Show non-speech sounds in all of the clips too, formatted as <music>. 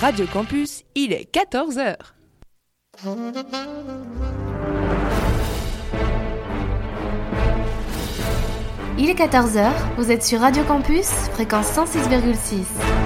Radio Campus, il est 14h. Il est 14h, vous êtes sur Radio Campus, fréquence 106,6.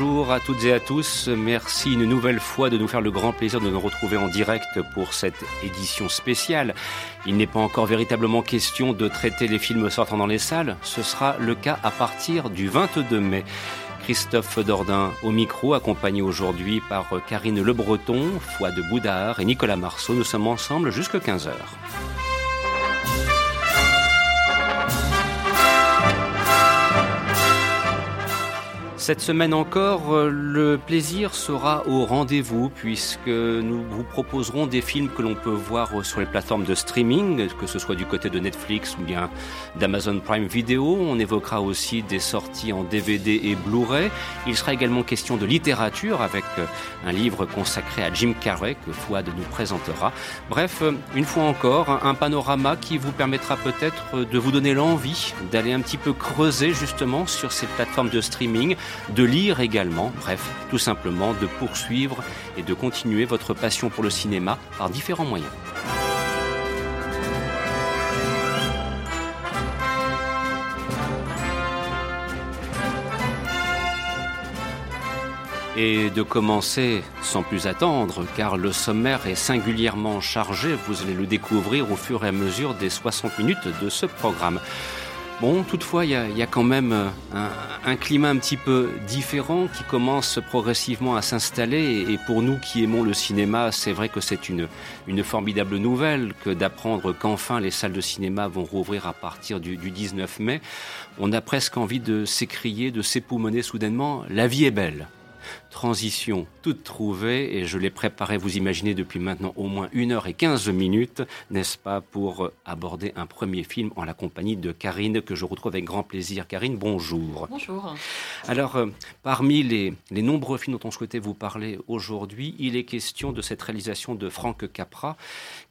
Bonjour à toutes et à tous. Merci une nouvelle fois de nous faire le grand plaisir de nous retrouver en direct pour cette édition spéciale. Il n'est pas encore véritablement question de traiter les films sortant dans les salles. Ce sera le cas à partir du 22 mai. Christophe Dordain au micro, accompagné aujourd'hui par Karine Le Breton, de Boudard et Nicolas Marceau. Nous sommes ensemble jusqu'à 15h. Cette semaine encore, euh, le plaisir sera au rendez-vous puisque nous vous proposerons des films que l'on peut voir sur les plateformes de streaming, que ce soit du côté de Netflix ou bien d'Amazon Prime Video. On évoquera aussi des sorties en DVD et Blu-ray. Il sera également question de littérature avec euh, un livre consacré à Jim Carrey que Fouad nous présentera. Bref, euh, une fois encore, un panorama qui vous permettra peut-être de vous donner l'envie d'aller un petit peu creuser justement sur ces plateformes de streaming de lire également, bref, tout simplement de poursuivre et de continuer votre passion pour le cinéma par différents moyens. et de commencer sans plus attendre, car le sommaire est singulièrement chargé, vous allez le découvrir au fur et à mesure des 60 minutes de ce programme. Bon, toutefois, il y, a, quand même euh, un, climat un petit peu différent qui commence progressivement à s'installer. Et pour nous qui aimons le cinéma, c'est vrai que c'est une, une formidable nouvelle que d'apprendre qu'enfin les salles de cinéma vont rouvrir à partir du, du 19 mai. On a presque envie de s'écrier, de s'époumoner soudainement. La vie est belle transition toute trouvée et je l'ai préparée, vous imaginez, depuis maintenant au moins une heure et quinze minutes, n'est-ce pas, pour aborder un premier film en la compagnie de Karine que je retrouve avec grand plaisir. Karine, bonjour. Bonjour. Alors, euh, parmi les, nombreux films dont on souhaitait vous parler aujourd'hui, il est question de cette réalisation de Frank Capra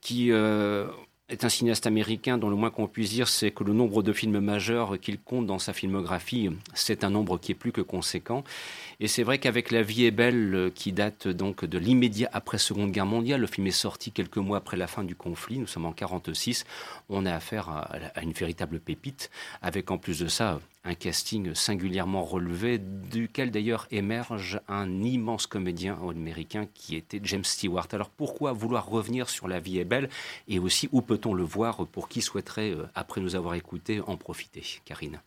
qui... Euh, est un cinéaste américain dont le moins qu'on puisse dire, c'est que le nombre de films majeurs qu'il compte dans sa filmographie, c'est un nombre qui est plus que conséquent. Et c'est vrai qu'avec La vie est belle, euh, qui date donc de l'immédiat après Seconde Guerre mondiale, le film est sorti quelques mois après la fin du conflit, nous sommes en 46, on a affaire à, une véritable pépite, avec en plus de ça un casting singulièrement relevé, duquel d'ailleurs émerge un immense comédien américain qui était James Stewart. Alors pourquoi vouloir revenir sur La vie est belle? Et aussi où peut-on le voir pour qui souhaiterait, euh, après nous avoir écoutés, en profiter? Karine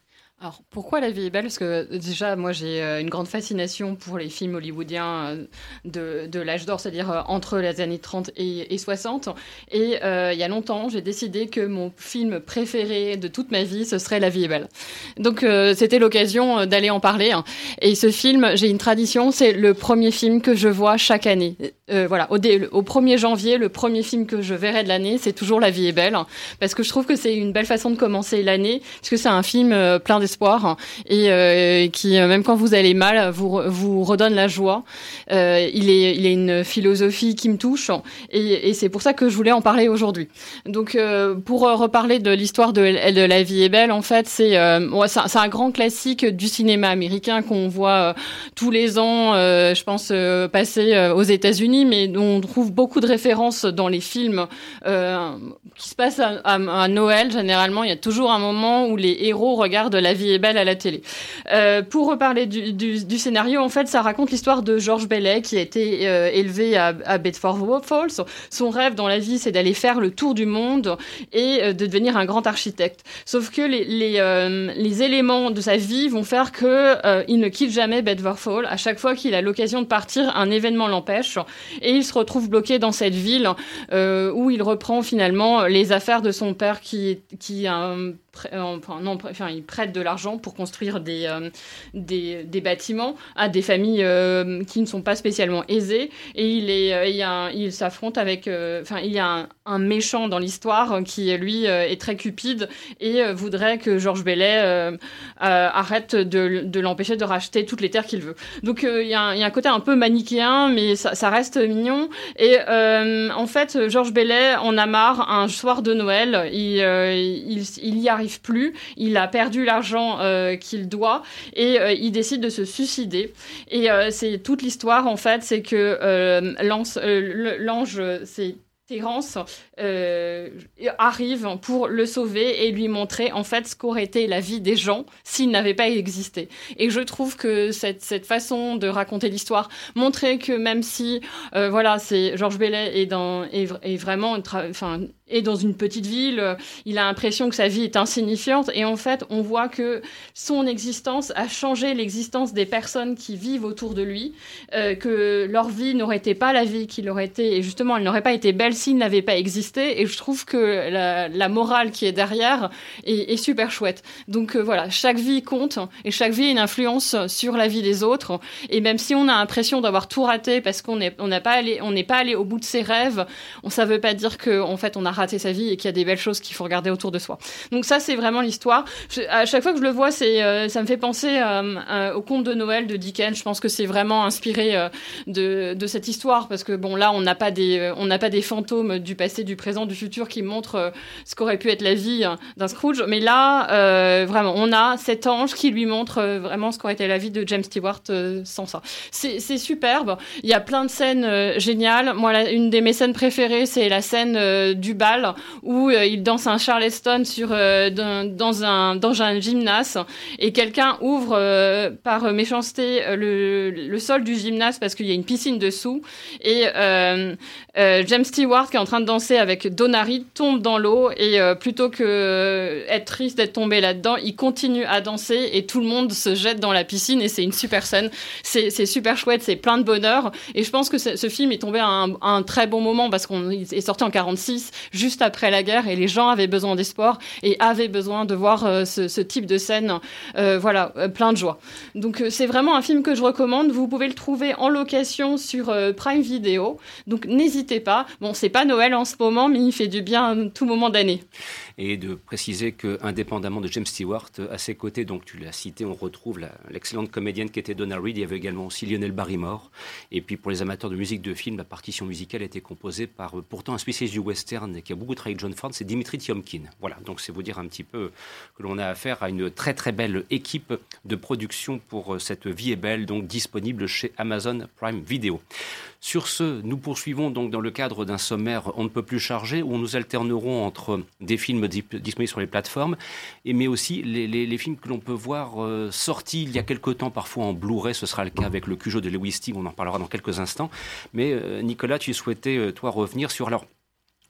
alors pourquoi la vie est belle? Parce que déjà, moi j'ai euh, une grande fascination pour les films hollywoodiens euh, de, de l'âge d'or, c'est-à-dire euh, entre les années 30 et, et 60. Et il y a longtemps, j'ai décidé que mon film préféré de toute ma vie, ce serait La vie est belle. Donc c'était l'occasion d'aller en parler. Hein. Et ce film, j'ai une tradition, c'est le premier film que je vois chaque année. voilà, au, au 1er janvier, le premier film que je verrai de l'année, c'est toujours La vie est belle. Parce que je trouve que c'est une belle façon de commencer l'année, parce que c'est un film plein de espoir et euh, qui, euh, même quand vous allez mal, vous, vous redonne la joie. Euh, il, est, il est une philosophie qui me touche et, et c'est pour ça que je voulais en parler aujourd'hui. Donc, pour reparler de l'histoire de, de La vie est belle, en fait, c'est un grand classique du cinéma américain qu'on voit tous les ans, je pense, passer aux États-Unis, mais dont on trouve beaucoup de références dans les films qui se passent à Noël. Généralement, il y a toujours un moment où les héros regardent la vie vie est belle à la télé. Euh, pour reparler du, scénario, en fait, ça raconte l'histoire de George Bailey qui a été euh, élevé à, Bedford Falls. Son rêve dans la vie, c'est d'aller faire le tour du monde et euh, de devenir un grand architecte. Sauf que les, éléments de sa vie vont faire que il ne quitte jamais Bedford Falls. À chaque fois qu'il a l'occasion de partir, un événement l'empêche et il se retrouve bloqué dans cette ville où il reprend finalement les affaires de son père qui, qui un enfin, non, enfin, ils prêtent de l'argent pour construire des, euh, des, des, bâtiments à des familles euh, qui ne sont pas spécialement aisées. Et il, est, euh, il, il s'affronte avec. Enfin, il y a un, un méchant dans l'histoire qui, lui, est très cupide et voudrait que Georges Bellet arrête de, de l'empêcher de racheter toutes les terres qu'il veut. Donc, il y, a un, y, a un côté un peu manichéen, mais ça, reste mignon. Et en fait, Georges Bellet en a marre un soir de Noël. Il, il y arrive plus, il a perdu l'argent euh, qu'il doit et euh, il décide de se suicider. Et euh, c'est toute l'histoire en fait, c'est que l'ange, c'est Terence arrive pour le sauver et lui montrer en fait ce qu'aurait été la vie des gens s'ils n'avaient pas existé. Et je trouve que cette, cette façon de raconter l'histoire, montrer que même si voilà, c'est Georges Bellet est dans est vraiment enfin est dans une petite ville, il a l'impression que sa vie est insignifiante et en fait, on voit que son existence a changé l'existence des personnes qui vivent autour de lui, euh, que leur vie n'aurait été pas la vie qu'il aurait été et justement, elle n'aurait pas été belle s'il n'avait pas existé. Et je trouve que la, morale qui est derrière est, super chouette. Donc euh, voilà, chaque vie compte et chaque vie a une influence sur la vie des autres. Et même si on a l'impression d'avoir tout raté parce qu'on n'est pas allé, pas allé au bout de ses rêves, on ça veut pas dire que en fait on a raté sa vie et qu'il y a des belles choses qu'il faut regarder autour de soi. Donc ça c'est vraiment l'histoire. À chaque fois que je le vois, euh, ça me fait penser euh, au conte de Noël de Dickens. Je pense que c'est vraiment inspiré de, cette histoire parce que bon là on n'a pas des on n'a pas des fantômes du passé, du présent, du futur qui montrent euh, ce qu'aurait pu être la vie hein, d'un Scrooge. Mais là, euh, vraiment, on a cet ange qui lui montre euh, vraiment ce qu'aurait été la vie de James Stewart sans ça. C'est superbe. Il y a plein de scènes géniales. Moi, une de mes scènes préférées, c'est la scène du bal où il danse un charleston sur, dans, un, dans gymnase et quelqu'un ouvre par méchanceté le, sol du gymnase parce qu'il y a une piscine dessous et James Stewart qui est en train de danser avec Donari tombe dans l'eau et euh, plutôt que euh, être triste d'être tombé là-dedans, il continue à danser et tout le monde se jette dans la piscine et c'est une super scène. C'est super chouette, c'est plein de bonheur et je pense que ce film est tombé à un, un très bon moment parce qu'on est sorti en 46, juste après la guerre et les gens avaient besoin d'espoir et avaient besoin de voir euh, ce, type de scène, voilà, plein de joie. Donc c'est vraiment un film que je recommande. Vous pouvez le trouver en location sur Prime Video. Donc n'hésitez pas. Bon, c'est pas Noël en ce moment, mais il fait du bien tout moment d'année. Et de préciser que, indépendamment de James Stewart, à ses côtés, donc tu l'as cité, on retrouve l'excellente comédienne qui était Donna Reed. Il y avait également aussi Lionel Barrymore. Et puis pour les amateurs de musique de film, la partition musicale a été composée par pourtant un spécialiste du western qui a beaucoup travaillé avec John Ford, c'est Dimitri Tiomkin. Voilà, donc c'est vous dire un petit peu que l'on a affaire à une très très belle équipe de production pour cette vie est belle, donc disponible chez Amazon Prime Video. Sur ce, nous poursuivons donc dans le cadre d'un sommaire on ne peut plus charger où nous alternerons entre des films disponibles sur les plateformes, et, mais aussi les, films que l'on peut voir euh, sortis il y a quelque temps, parfois en Blu-ray, ce sera le cas avec le Cujo de Lewis Sting, on en parlera dans quelques instants. Mais euh, Nicolas, tu souhaitais, euh, toi, revenir sur, alors,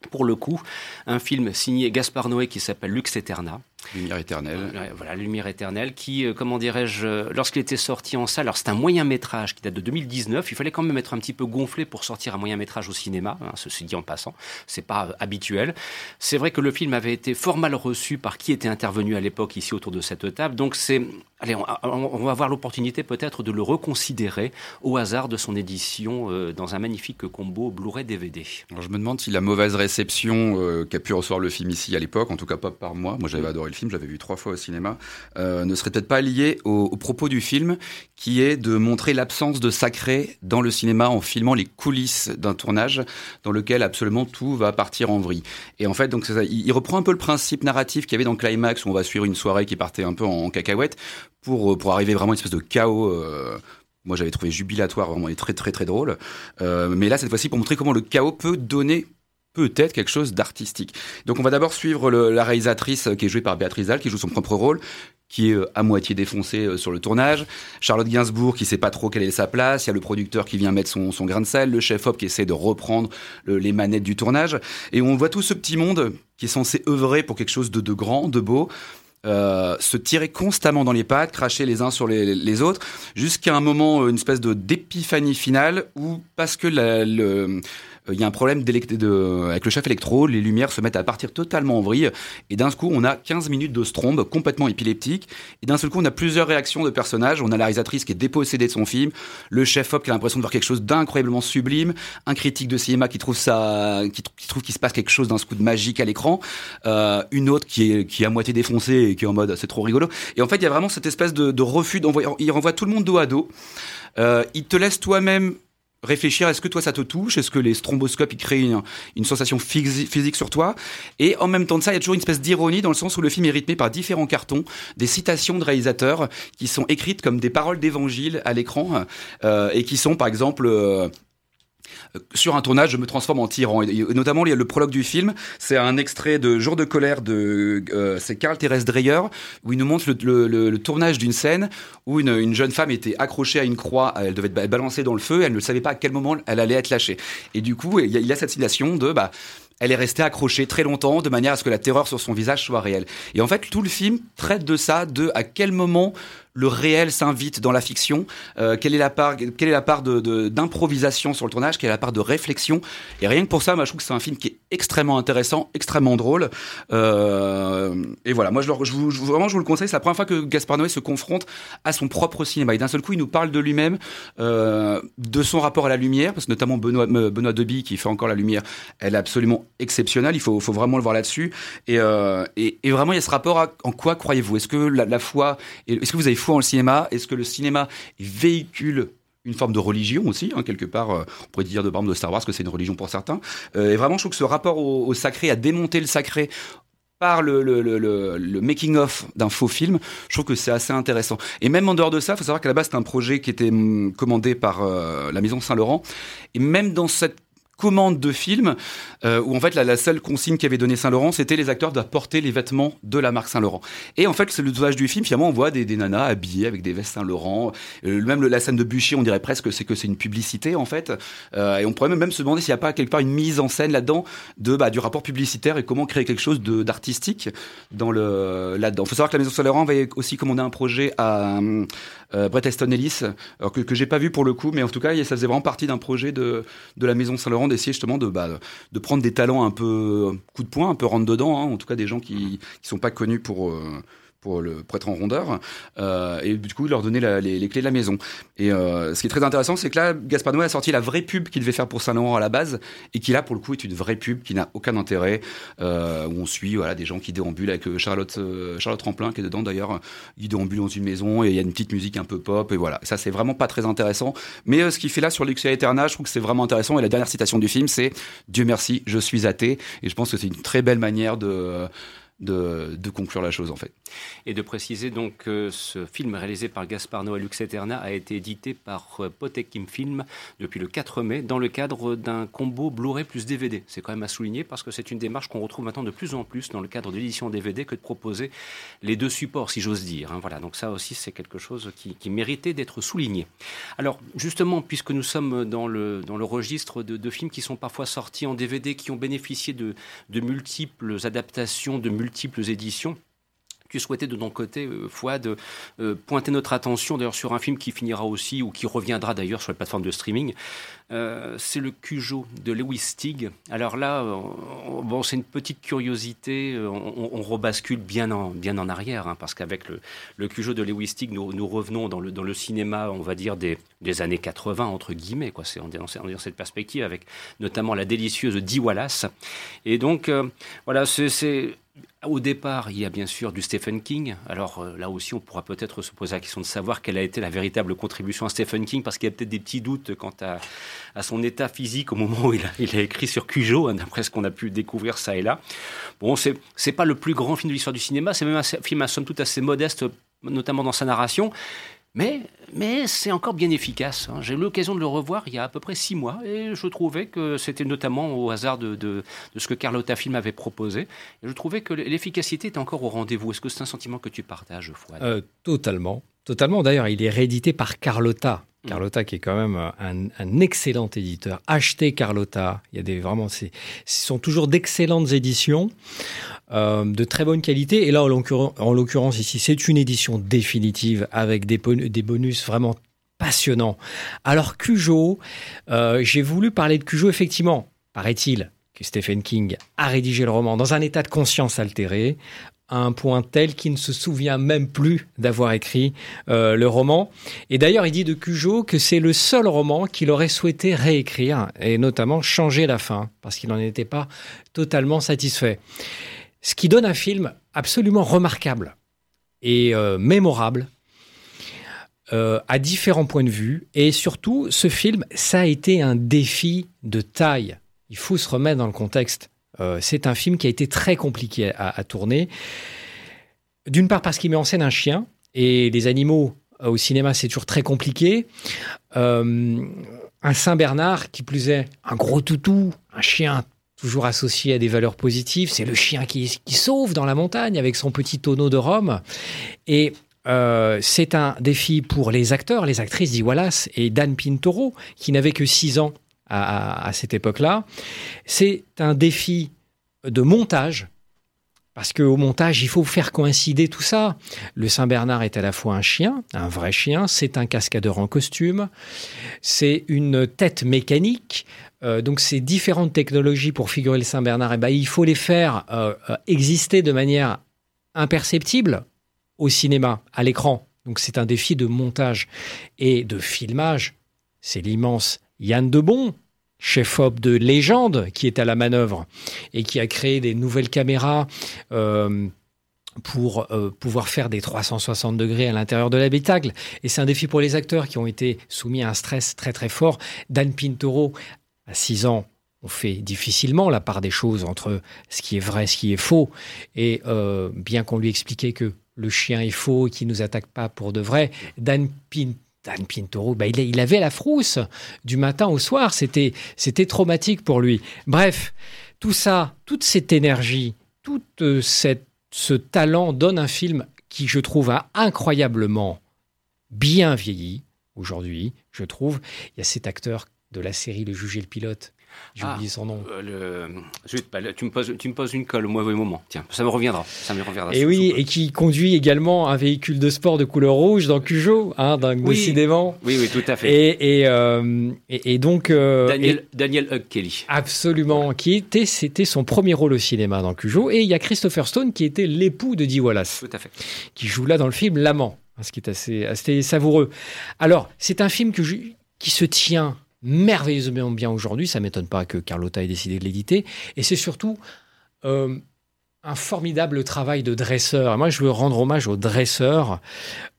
pour le coup, un film signé Gaspard Noé qui s'appelle Lux Eterna, Lumière éternelle. Voilà, Lumière éternelle, qui, euh, comment dirais-je, euh, lorsqu'il était sorti en salle, alors c'est un moyen métrage qui date de 2019, il fallait quand même être un petit peu gonflé pour sortir un moyen métrage au cinéma, hein, ceci dit en passant, c'est pas euh, habituel. C'est vrai que le film avait été fort mal reçu par qui était intervenu à l'époque ici autour de cette table, donc c'est, allez, on, on, va avoir l'opportunité peut-être de le reconsidérer au hasard de son édition euh, dans un magnifique combo Blu-ray DVD. Alors je me demande si la mauvaise réception euh, qu'a pu recevoir le film ici à l'époque, en tout cas pas par moi, moi j'avais adoré le film, j'avais vu trois fois au cinéma, euh, ne serait peut-être pas lié au, propos du film, qui est de montrer l'absence de sacré dans le cinéma en filmant les coulisses d'un tournage dans lequel absolument tout va partir en vrille. Et en fait, donc il, reprend un peu le principe narratif qu'il y avait dans Climax, où on va suivre une soirée qui partait un peu en, cacahuète, pour, pour arriver vraiment à une espèce de chaos. Euh, moi, j'avais trouvé jubilatoire, vraiment, et très, très, très drôle. Euh, mais là, cette fois-ci, pour montrer comment le chaos peut donner peut-être quelque chose d'artistique. Donc on va d'abord suivre le, la réalisatrice qui est jouée par Béatrice Dalle, qui joue son propre rôle, qui est euh, à moitié défoncé euh, sur le tournage, Charlotte Gainsbourg qui sait pas trop quelle est sa place, il y a le producteur qui vient mettre son, son grain de sel, le chef-op qui essaie de reprendre le- les manettes du tournage, et on voit tout ce petit monde qui est censé œuvrer pour quelque chose de, de grand, de beau, euh, se tirer constamment dans les pattes, cracher les uns sur les, les autres, jusqu'à un moment, euh, une espèce de d'épiphanie finale où, parce que la- le, euh, il y a un problème avec le chef électro, les lumières se mettent à partir totalement en vrille, et d'un coup, on a 15 minutes de strombe complètement épileptique, et d'un seul coup, on a plusieurs réactions de personnages, on a la réalisatrice qui est dépossédée de son film, le chef-op qui a l'impression de voir quelque chose d'incroyablement sublime, un critique de cinéma qui trouve ça, qui, tr- qui trouve qu'il se passe quelque chose d'un coup de magique à l'écran, euh, une autre qui est, à moitié défoncée et qui est en mode c'est trop rigolo. Et en fait, il y a vraiment cette espèce de, de refus d'envoyer. Il renvoie tout le monde dos à dos. Euh, il te laisse toi-même réfléchir. Est-ce que toi ça te touche? Est-ce que les stromboscopes ils créent une, une sensation physi- physique sur toi? Et en même temps de ça, il y a toujours une espèce d'ironie dans le sens où le film est rythmé par différents cartons, des citations de réalisateurs qui sont écrites comme des paroles d'évangile à l'écran euh, et qui sont par exemple euh, sur un tournage, je me transforme en tyran. Et, notamment, le prologue du film. C'est un extrait de Jour de colère de, euh, c'est Karl Therese Dreyer, où il nous montre le, tournage d'une scène où une, une jeune femme était accrochée à une croix, elle devait être ba- balancée dans le feu, elle ne savait pas à quel moment elle allait être lâchée. Et du coup, il y a, il y a cette citation de, bah, elle est restée accrochée très longtemps de manière à ce que la terreur sur son visage soit réelle. Et en fait, tout le film traite de ça, de à quel moment le réel s'invite dans la fiction, euh, quelle est la part, quelle est la part d'improvisation sur le tournage, quelle est la part de réflexion? Et rien que pour ça, moi, je trouve que c'est un film qui est extrêmement intéressant, extrêmement drôle. Euh, et voilà, moi, je, vous, vraiment, je vous le conseille. C'est la première fois que Gaspard Noé se confronte à son propre cinéma. Et d'un seul coup, il nous parle de lui-même, euh, de son rapport à la lumière, parce que notamment Benoît, Benoît Deby, qui fait encore la lumière, elle est absolument exceptionnelle. Il faut, vraiment le voir là-dessus. Et, vraiment, il y a ce rapport en quoi croyez-vous? Est-ce que la, la foi, est-ce que vous avez foi en le cinéma Est-ce que le cinéma véhicule une forme de religion aussi, hein, quelque part, euh, on pourrait dire de par de Star Wars que c'est une religion pour certains. Euh, et vraiment, je trouve que ce rapport au, sacré, à démonter le sacré par le, le, le, le, le making-of d'un faux film, je trouve que c'est assez intéressant. Et même en dehors de ça, il faut savoir qu'à la base, c'était un projet qui était hum, commandé par euh, la Maison Saint-Laurent. Et même dans cette commande de film, euh, où en fait la, seule consigne qu'avait donné Saint-Laurent, c'était les acteurs doivent porter les vêtements de la marque Saint-Laurent. Et en fait, c'est le tournage du film, finalement, on voit des, des nanas habillées avec des vestes Saint-Laurent. Euh, même la scène de Bûcher, on dirait presque que c'est que c'est une publicité en fait. Euh, et on pourrait même, se demander s'il n'y a pas quelque part une mise en scène là-dedans de bah, du rapport publicitaire et comment créer quelque chose d'artistique dans le là-dedans. Il faut savoir que la Maison Saint-Laurent va aussi commander un projet à Bret Easton Ellis, que, que j'ai pas vu pour le coup, mais en tout cas, ça faisait vraiment partie d'un projet de, de la Maison Saint-Laurent d'essayer justement de, bah, de prendre des talents un peu coup de poing, un peu rentre dedans, hein, en tout cas des gens qui qui sont pas connus pour euh, pour le prêtre en rondeur, euh, et du coup leur donner la- les, les clés de la maison. Et euh, ce qui est très intéressant, c'est que là, Gaspard Noé a sorti la vraie pub qu'il devait faire pour Saint-Laurent à la base, et qui là, pour le coup, est une vraie pub qui n'a aucun intérêt, euh, où on suit voilà, des gens qui déambulent avec euh, Charlotte, euh, Charlotte Ramplin, qui est dedans d'ailleurs, il déambule dans une maison, et il y a une petite musique un peu pop, et voilà. Ça, c'est vraiment pas très intéressant. Mais euh, ce qu'il fait là sur Luxia Eterna, je trouve que c'est vraiment intéressant, et la dernière citation du film, c'est Dieu merci, je suis athée, et je pense que c'est une très belle manière de... De, conclure la chose en fait. Et de préciser donc que ce film réalisé par Gaspard Noé Lux Eterna a été édité par euh, Potekim Film depuis le 4 mai dans le cadre d'un combo Blu-ray plus DVD. C'est quand même à souligner parce que c'est une démarche qu'on retrouve maintenant de plus en plus dans le cadre de l'édition DVD que de proposer les deux supports, si j'ose dire. hein. Voilà, donc ça aussi c'est quelque chose qui, méritait d'être souligné. Alors justement, puisque nous sommes dans le, dans le registre de, de films qui sont parfois sortis en DVD, qui ont bénéficié de, de multiples adaptations, de multiples éditions, tu souhaitais de ton côté, euh, Fouad, euh, pointer notre attention d'ailleurs sur un film qui finira aussi ou qui reviendra d'ailleurs sur les plateformes de streaming. Euh, c'est le Cujo de Lewis Stig. Alors là, bon, c'est une petite curiosité. On, rebascule bien en, bien en arrière, hein, parce qu'avec le, Cujo de Lewis Stig, nous, nous revenons dans le, dans le cinéma, on va dire, des, des années 80, entre guillemets. Quoi. C'est, on est dans, dans cette perspective, avec notamment la délicieuse Dee Wallace. Et donc, voilà, c'est au départ, il y a bien sûr du Stephen King. Alors euh, là aussi, on pourra peut-être se poser la question de savoir quelle a été la véritable contribution à Stephen King, parce qu'il y a peut-être des petits doutes quant à, son état physique au moment où il a, écrit sur Cujo, hein, d'après ce qu'on a pu découvrir ça et là. Bon, c'est pas le plus grand film de l'histoire du cinéma, c'est même un film à somme toute assez modeste, notamment dans sa narration. Mais, mais c'est encore bien efficace. hein. J'ai eu l'occasion de le revoir il y a à peu près six mois et je trouvais que c'était notamment au hasard de, ce que Carlotta Film avait proposé. Je trouvais que l'efficacité était encore au rendez-vous. Est-ce que c'est un sentiment que tu partages, Fouad? Euh, totalement. Totalement. D'ailleurs, il est réédité par Carlotta. Carlotta, qui est quand même un, un excellent éditeur. Achetez Carlotta. Il y a des vraiment, ce sont toujours d'excellentes éditions, euh, de très bonne qualité. Et là, en l'occurrence, en l'occurrence ici, c'est une édition définitive avec des bonus vraiment passionnants. Alors Cujo, euh, j'ai voulu parler de Cujo effectivement. Paraît-il que Stephen King a rédigé le roman dans un état de conscience altéré, à un point tel qu'il ne se souvient même plus d'avoir écrit euh, le roman. Et d'ailleurs, il dit de Cujo que c'est le seul roman qu'il aurait souhaité réécrire, et notamment changer la fin, parce qu'il n'en était pas totalement satisfait. Ce qui donne un film absolument remarquable et euh, mémorable, euh, à différents points de vue. Et surtout, ce film, ça a été un défi de taille. Il faut se remettre dans le contexte. Euh, c'est un film qui a été très compliqué à, tourner. D'une part parce qu'il met en scène un chien, et les animaux euh, au cinéma, c'est toujours très compliqué. Euh, un Saint-Bernard, qui plus est, un gros toutou, un chien toujours associé à des valeurs positives. C'est le chien qui, sauve dans la montagne avec son petit tonneau de rhum. Et c'est un défi pour les acteurs, les actrices Dee Wallace et Dan Pintoro, qui n'avaient que 6 ans à, cette époque-là. C'est un défi de montage, parce qu'au montage, il faut faire coïncider tout ça. Le Saint-Bernard est à la fois un chien, un vrai chien, c'est un cascadeur en costume, c'est une tête mécanique. Euh, donc ces différentes technologies pour figurer le Saint-Bernard, eh ben, il faut les faire euh, euh, exister de manière imperceptible au cinéma, à l'écran. Donc c'est un défi de montage et de filmage. C'est l'immense Yann Debon, chef-op de légende, qui est à la manœuvre et qui a créé des nouvelles caméras euh, pour euh, pouvoir faire des 360 degrés à l'intérieur de l'habitacle. Et c'est un défi pour les acteurs qui ont été soumis à un stress très très fort. Dan Pintoro, à 6 ans, on fait difficilement la part des choses entre ce qui est vrai, ce qui est faux. Et euh, bien qu'on lui expliquait que le chien est faux et qu'il ne nous attaque pas pour de vrai, Dan, Pin- Dan Pintoro, bah, il, avait la frousse du matin au soir. C'était, c'était traumatique pour lui. Bref, tout ça, toute cette énergie, tout euh, ce talent donne un film qui, je trouve, a incroyablement bien vieilli aujourd'hui, je trouve. Il y a cet acteur de la série Le Juge et le Pilote. J'ai Ah. oublié son nom. Euh, le... Zut, bah, tu, me poses, tu me poses une colle au mauvais moment. Tiens, ça me reviendra. Ça me reviendra. Et oui, et qui conduit également un véhicule de sport de couleur rouge dans Cujo, hein, Oui. décidément. Oui, oui, tout à fait. Et, et, euh, et, et donc. euh, Daniel, Daniel Hug Kelly. Absolument, qui était, c'était son premier rôle au cinéma dans Cujo. Et il y a Christopher Stone qui était l'époux de Dee Wallace, Tout à fait. qui joue là dans le film L'amant, hein, ce qui est assez, assez savoureux. Alors, c'est un film que je- qui se tient merveilleusement bien aujourd'hui. Ça m'étonne pas que Carlotta ait décidé de l'éditer. Et c'est surtout euh, un formidable travail de dresseur. Moi, je veux rendre hommage au dresseur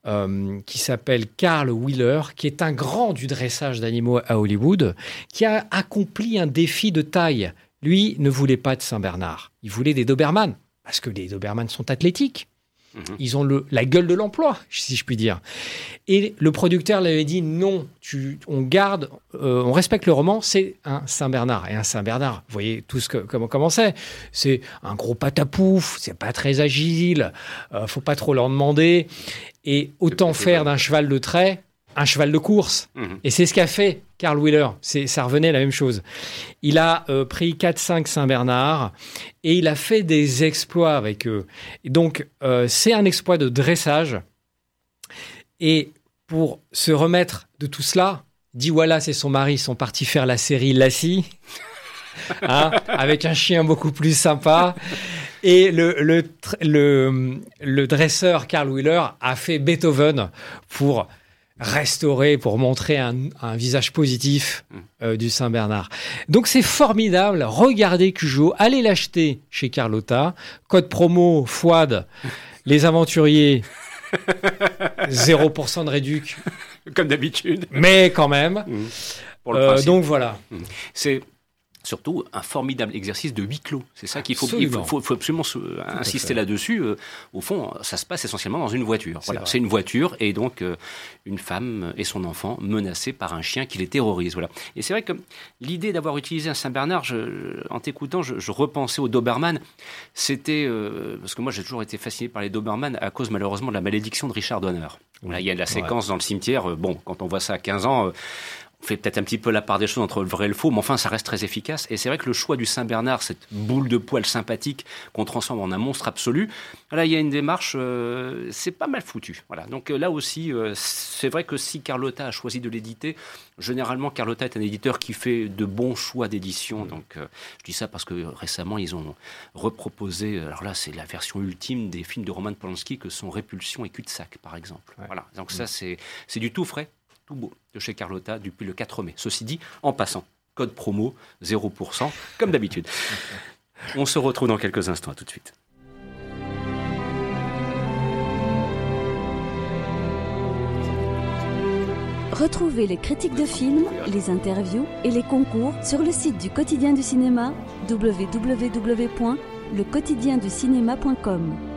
euh, qui s'appelle Carl Wheeler, qui est un grand du dressage d'animaux à Hollywood, qui a accompli un défi de taille. Lui ne voulait pas de Saint-Bernard, il voulait des Doberman, parce que les Doberman sont athlétiques. Mhm. Ils ont le, la gueule de l'emploi, si je puis dire. Et le producteur l'avait dit non, tu, on garde, euh, on respecte le roman, c'est un Saint-Bernard. Et un Saint-Bernard, vous voyez tout ce que, comment, comment c'est C'est un gros patapouf, c'est pas très agile, euh, faut pas trop leur demander. Et autant faire d'un cheval de trait un cheval de course. Mhm. Et c'est ce qu'a fait Carl Wheeler. C'est, ça revenait la même chose. Il a euh, pris 4-5 Saint-Bernard et il a fait des exploits avec eux. Et donc, euh, c'est un exploit de dressage. Et pour se remettre de tout cela, Dee Wallace et son mari sont partis faire la série Lassie. <laughs> Hein, avec un chien beaucoup plus sympa. Et le, le, le, le dresseur Carl Wheeler a fait Beethoven pour restaurer, pour montrer un, un visage positif euh, du Saint-Bernard. Donc c'est formidable. Regardez Cujo, allez l'acheter chez Carlotta. Code promo FOAD, <laughs> les aventuriers, 0% de réduc, Comme d'habitude. mais quand même. Pour le Euh, donc voilà. C'est surtout un formidable exercice de huis clos. C'est ça qu'il faut, il Absolument. faut, faut absolument se- insister là-dessus. Euh, au fond, ça se passe essentiellement dans une voiture. C'est Voilà, vrai. c'est une voiture et donc euh, une femme et son enfant menacés par un chien qui les terrorise. Voilà. Et c'est vrai que l'idée d'avoir utilisé un Saint-Bernard, en t'écoutant, je, je repensais au Doberman. C'était euh, parce que moi j'ai toujours été fasciné par les Doberman à cause malheureusement de la malédiction de Richard Donner. Voilà, il y a la séquence dans le cimetière. bon, quand on voit ça à 15 ans. On fait peut-être un petit peu la part des choses entre le vrai et le faux, mais enfin, ça reste très efficace. Et c'est vrai que le choix du Saint-Bernard, cette boule de poil sympathique qu'on transforme en un monstre absolu, là, il y a une démarche, euh, c'est pas mal foutu. Voilà. Donc euh, là aussi, euh, c'est vrai que si Carlotta a choisi de l'éditer, généralement, Carlotta est un éditeur qui fait de bons choix d'édition. Donc, euh, je dis ça parce que récemment, ils ont reproposé, alors là, c'est la version ultime des films de Roman Polanski que sont Répulsion et Cul-de-sac, par exemple. Ouais. Voilà. Donc ça, c'est c'est du tout frais, tout beau de chez Carlotta depuis le 4 mai. Ceci dit, en passant, code promo 0%, comme d'habitude. <laughs> On se retrouve dans quelques instants, à tout de suite. Retrouvez les critiques de films, les interviews et les concours sur le site du quotidien du cinéma www.lequotidienducinéma.com.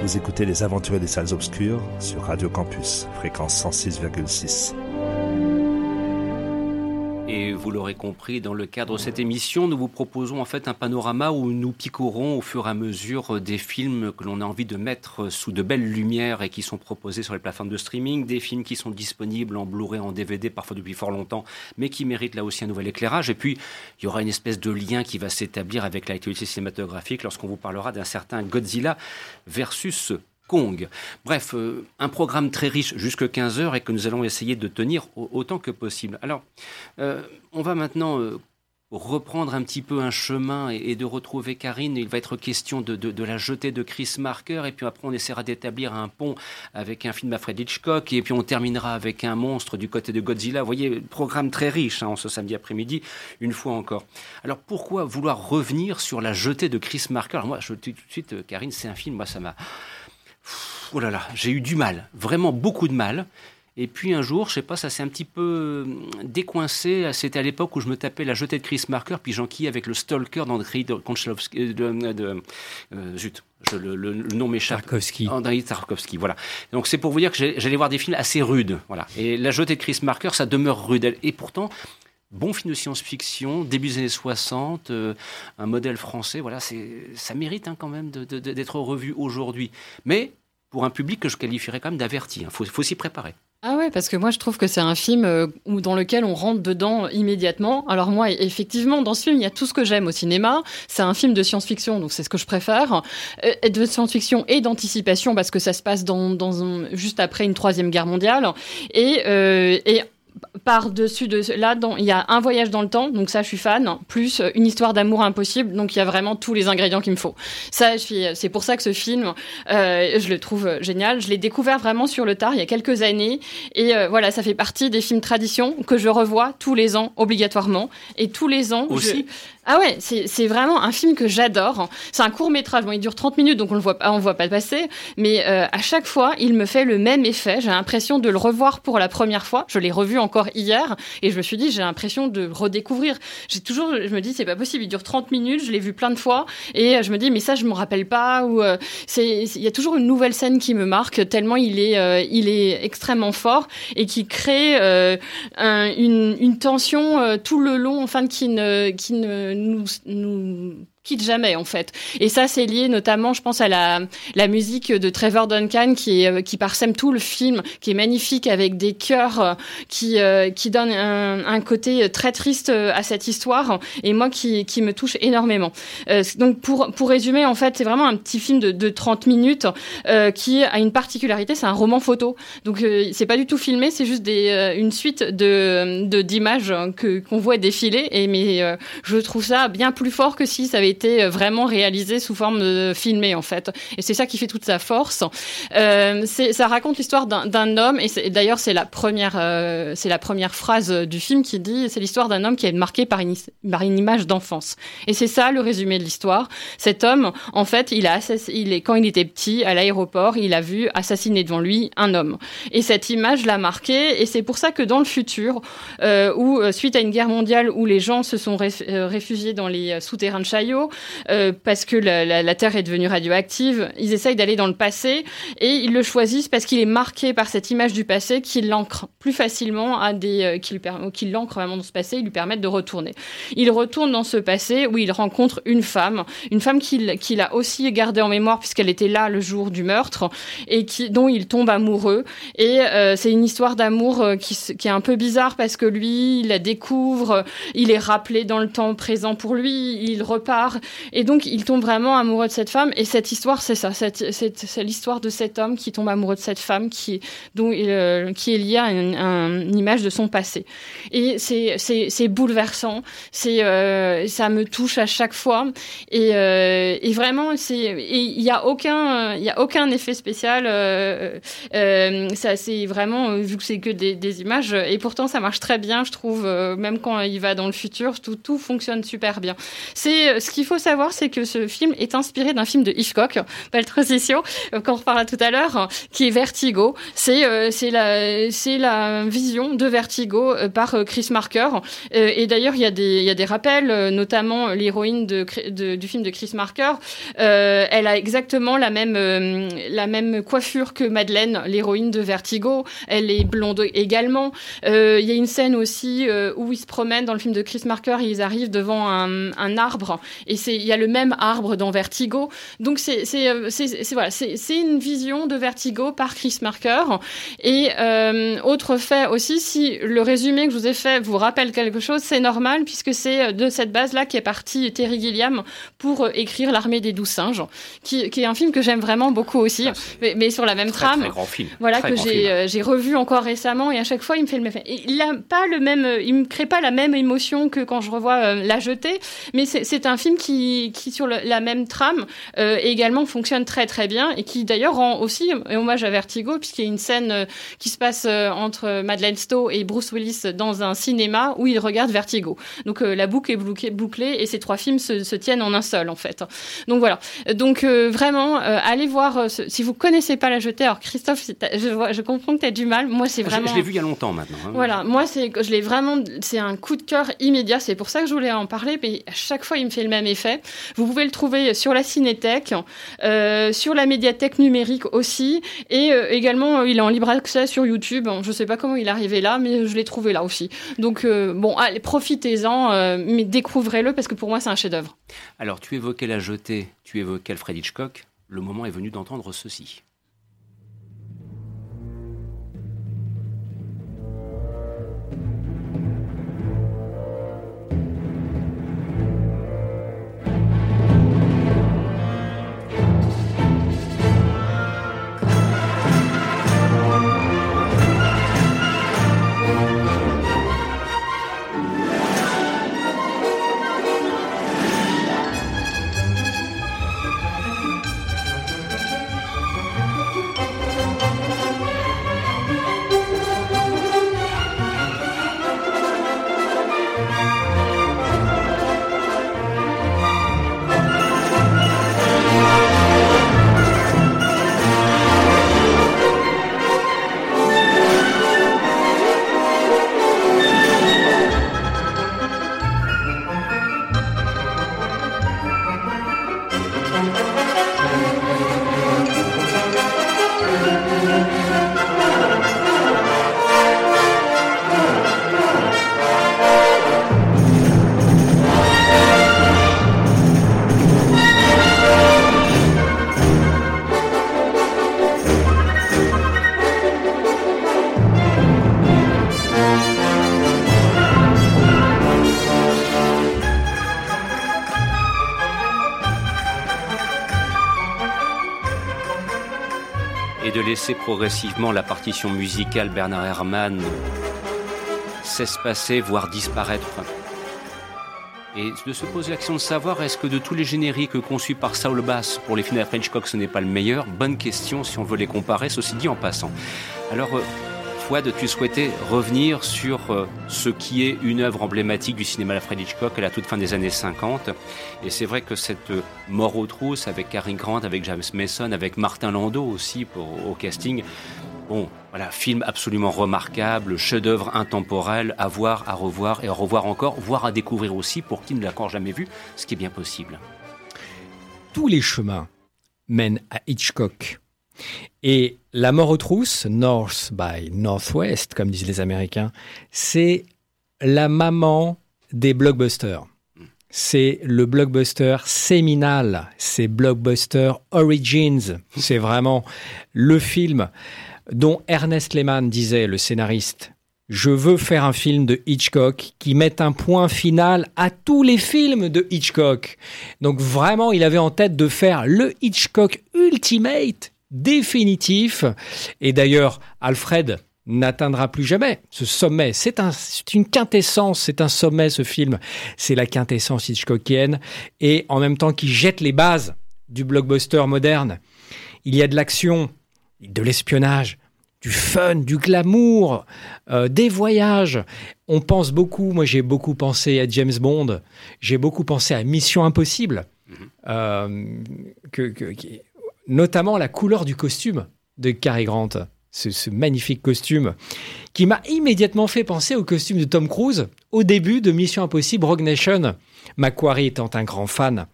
Vous écoutez Les Aventuriers des Salles Obscures sur Radio Campus, fréquence 106,6. Vous l'aurez compris, dans le cadre de cette émission, nous vous proposons en fait un panorama où nous picorons au fur et à mesure des films que l'on a envie de mettre sous de belles lumières et qui sont proposés sur les plateformes de streaming, des films qui sont disponibles en Blu-ray, en DVD, parfois depuis fort longtemps, mais qui méritent là aussi un nouvel éclairage. Et puis, il y aura une espèce de lien qui va s'établir avec l'actualité cinématographique lorsqu'on vous parlera d'un certain Godzilla versus Bref, euh, un programme très riche jusque 15 heures et que nous allons essayer de tenir au- autant que possible. Alors, euh, on va maintenant euh, reprendre un petit peu un chemin et, de retrouver Karine. Il va être question de, la jetée de Chris Marker et puis après on essaiera d'établir un pont avec un film d'Alfred Hitchcock et puis on terminera avec un monstre du côté de Godzilla. Vous voyez, programme très riche hein, en ce samedi après-midi, une fois encore. Alors pourquoi vouloir revenir sur la jetée de Chris Marker? Alors moi, je dis tout de suite, Karine, c'est un film, moi ça m'a... Oh là là, j'ai eu du mal, vraiment beaucoup de mal. Et puis un jour, je sais pas, ça s'est un petit peu euh, décoincé. C'était à l'époque où je me tapais la jetée de Chris Marker, puis j'enquillais avec le Stalker d'Andrei Konchalovsky. euh, De, de- euh, zut, je- le, le- le nom m'échappe. Tarkovsky. Andrei Tarkovsky, voilà. Donc c'est pour vous dire que j'allais voir des films assez rudes, voilà. Et la jetée de Chris Marker, ça demeure rude. Et pourtant, bon film de science-fiction, début des années 60, euh, un modèle français, voilà, ça mérite hein, quand même d'être revu aujourd'hui. Mais pour un public que je qualifierais quand même d'averti, il faut, faut s'y préparer. Ah ouais, parce que moi je trouve que c'est un film euh, où, dans lequel on rentre dedans immédiatement. Alors moi, effectivement, dans ce film, il y a tout ce que j'aime au cinéma. C'est un film de science-fiction, donc c'est ce que je préfère. Euh, de science-fiction et d'anticipation, parce que ça se passe dans, juste après une troisième guerre mondiale. Et, euh, et par-dessus de là, il y a un voyage dans le temps, donc ça je suis fan, plus euh, une histoire d'amour impossible, donc il y a vraiment tous les ingrédients qu'il me faut. Ça, je suis- c'est pour ça que ce film, euh, je le trouve euh, génial. Je l'ai découvert vraiment sur le tard il y a quelques années, et euh, voilà, ça fait partie des films tradition que je revois tous les ans obligatoirement, et tous les ans. je- Aussi ah ouais, c'est vraiment un film que j'adore. C'est un court métrage, bon, il dure 30 minutes, donc on le voit pas, voit pas passer. Mais euh, à chaque fois, il me fait le même effet. J'ai l'impression de le revoir pour la première fois. Je l'ai revu encore hier, et je me suis dit, j'ai l'impression de redécouvrir. J'ai toujours, je me dis, c'est pas possible. Il dure 30 minutes, je l'ai vu plein de fois, et euh, je me dis, mais ça, je me rappelle pas. Ou euh, c'est, il y a toujours une nouvelle scène qui me marque tellement il est, il est extrêmement fort et qui crée un- une, une tension tout le long, enfin, qui ne, qui ne nous, nous quitte jamais en fait. Et ça, c'est lié notamment, je pense, à la, la musique de Trevor Duncan qui, est, euh, qui parsème tout le film, qui est magnifique avec des chœurs euh, qui, euh, qui donnent un, un côté très triste à cette histoire et moi qui, qui me touche énormément. Donc pour, pour résumer, en fait, c'est vraiment un petit film de, de 30 minutes qui a une particularité, c'est un roman photo. Donc c'est pas du tout filmé, c'est juste des, une suite de de- d'images que qu'on voit défiler. Et mais je trouve ça bien plus fort que si ça avait été été vraiment réalisé sous forme de filmé en fait. Et c'est ça qui fait toute sa force. Euh, ça raconte l'histoire d'un homme et, d'ailleurs c'est la première euh, c'est la première phrase du film qui dit c'est l'histoire d'un homme qui est marqué par une, par une image d'enfance. Et c'est ça le résumé de l'histoire. Cet homme, en fait, il a il est quand il était petit à l'aéroport, il a vu assassiner devant lui un homme. Et cette image l'a marqué. Et c'est pour ça que dans le futur, euh, où suite à une guerre mondiale où les gens se sont réfugiés dans les souterrains de Chaillot parce que la, Terre est devenue radioactive, ils essayent d'aller dans le passé et ils le choisissent parce qu'il est marqué par cette image du passé qui l'ancre plus facilement à des euh, qui, l'ancre vraiment dans ce passé, ils lui permettent de retourner. Il retourne dans ce passé où il rencontre une femme, une femme qu'il qu'il a aussi gardée en mémoire puisqu'elle était là le jour du meurtre et dont il tombe amoureux et euh, c'est une histoire d'amour euh, qui est un peu bizarre parce que lui il la découvre, il est rappelé dans le temps présent pour lui, il repart et donc il tombe vraiment amoureux de cette femme et cette histoire c'est ça, c'est l'histoire de cet homme qui tombe amoureux de cette femme qui, dont, euh, qui est liée à une, image de son passé. Et c'est bouleversant, euh, ça me touche à chaque fois. Et, euh, vraiment, il n'y a, aucun, a aucun effet spécial. C'est vraiment, vu que c'est que des, images, et pourtant ça marche très bien, je trouve, même quand il va dans le futur, tout, tout fonctionne super bien. C'est Ce qu'il faut savoir, c'est que ce film est inspiré d'un film de Hitchcock, Belle Transition, qu'on reparlera tout à l'heure, qui est Vertigo. C'est euh, la la vision de Vertigo euh, par euh, Chris Marker. et d'ailleurs, il y a des y a des rappels, notamment l'héroïne du film de Chris Marker. elle a exactement la même la même coiffure que Madeleine, l'héroïne de Vertigo. Elle est blonde également. Il y a une scène aussi où ils se promènent dans le film de Chris Marker. ils arrivent devant un, un arbre et c'est il y a le même arbre dans Vertigo. Donc c'est c'est voilà, c'est une vision de Vertigo par Chris Marker. Et euh, autre fait aussi, si le résumé que je vous ai fait vous rappelle quelque chose, c'est normal puisque c'est de cette base-là qu'est parti Terry Gilliam pour euh, écrire L'armée des douze singes, qui, qui, est un film que j'aime vraiment beaucoup aussi, ah, mais, mais, sur la même très, trame. Très grand film. Voilà que j'ai euh, j'ai revu encore récemment et à chaque fois il me fait le même effet. Il a pas le même, il me crée pas la même émotion que quand je revois La Jetée, mais c'est un film qui qui sur la même trame également fonctionne très très bien et qui d'ailleurs rend aussi hommage à Vertigo puisqu'il y a une scène euh, qui se passe euh, entre Madeleine Stowe et Bruce Willis dans un cinéma où ils regardent Vertigo. Donc euh, la boucle est bouclée et ces trois films se, tiennent en un seul en fait. Donc voilà. Donc vraiment allez voir si vous connaissez pas La Jetée. Alors Christophe, je, je comprends que tu as du mal. Moi c'est vraiment. Je, l'ai vu il y a longtemps maintenant. Hein. Voilà. Moi c'est je l'ai vraiment c'est un coup de cœur immédiat. C'est pour ça que je voulais en parler. Mais à chaque fois il me fait le même effet. Vous pouvez le trouver sur la Cinétech. Euh, sur la médiathèque numérique aussi, et euh, également euh, il est en libre accès sur YouTube. Je ne sais pas comment il est arrivé là, mais je l'ai trouvé là aussi. Donc bon, allez, profitez-en, mais découvrez-le parce que pour moi c'est un chef-d'œuvre. Alors tu évoquais la jetée, tu évoquais Alfred Hitchcock. Le moment est venu d'entendre ceci. Progressivement la partition musicale Bernard Herrmann s'espacer, voire disparaître. Et de se poser l'action de savoir est-ce que de tous les génériques conçus par Saul Bass pour les films de French Cock, ce n'est pas le meilleur? Bonne question si on veut les comparer, ceci dit en passant. Alors, euh, Fouad, tu souhaitais revenir sur euh, ce qui est une œuvre emblématique du cinéma d'Alfred Hitchcock à la toute fin des années 50. Et c'est vrai que cette euh, mort aux trousses avec Cary Grant, avec James Mason, avec Martin Landau aussi pour, au casting, Bon, voilà, film absolument remarquable, chef-d'œuvre intemporel, à voir, à revoir et à revoir encore, voire à découvrir aussi pour qui ne l'a encore jamais vu, ce qui est bien possible. Tous les chemins mènent à Hitchcock. Et La mort aux trousses, North by Northwest, comme disent les Américains, c'est la maman des blockbusters. C'est le blockbuster séminal, c'est blockbuster Origins. C'est vraiment le film dont Ernest Lehman disait, le scénariste, je veux faire un film de Hitchcock qui mette un point final à tous les films de Hitchcock. Donc vraiment, il avait en tête de faire le Hitchcock ultimate, définitif. Et d'ailleurs, Alfred n'atteindra plus jamais ce sommet. C'est un, une quintessence, c'est un sommet ce film. C'est la quintessence Hitchcockienne. Et en même temps qu'il jette les bases du blockbuster moderne, il y a de l'action, de l'espionnage, du fun, du glamour, euh, des voyages. On pense beaucoup, moi j'ai beaucoup pensé à James Bond, j'ai beaucoup pensé à Mission Impossible, mhm. euh, que, notamment la couleur du costume de Cary Grant, ce, magnifique costume, qui m'a immédiatement fait penser au costume de Tom Cruise au début de Mission Impossible Rogue Nation. Macquarie étant un grand fan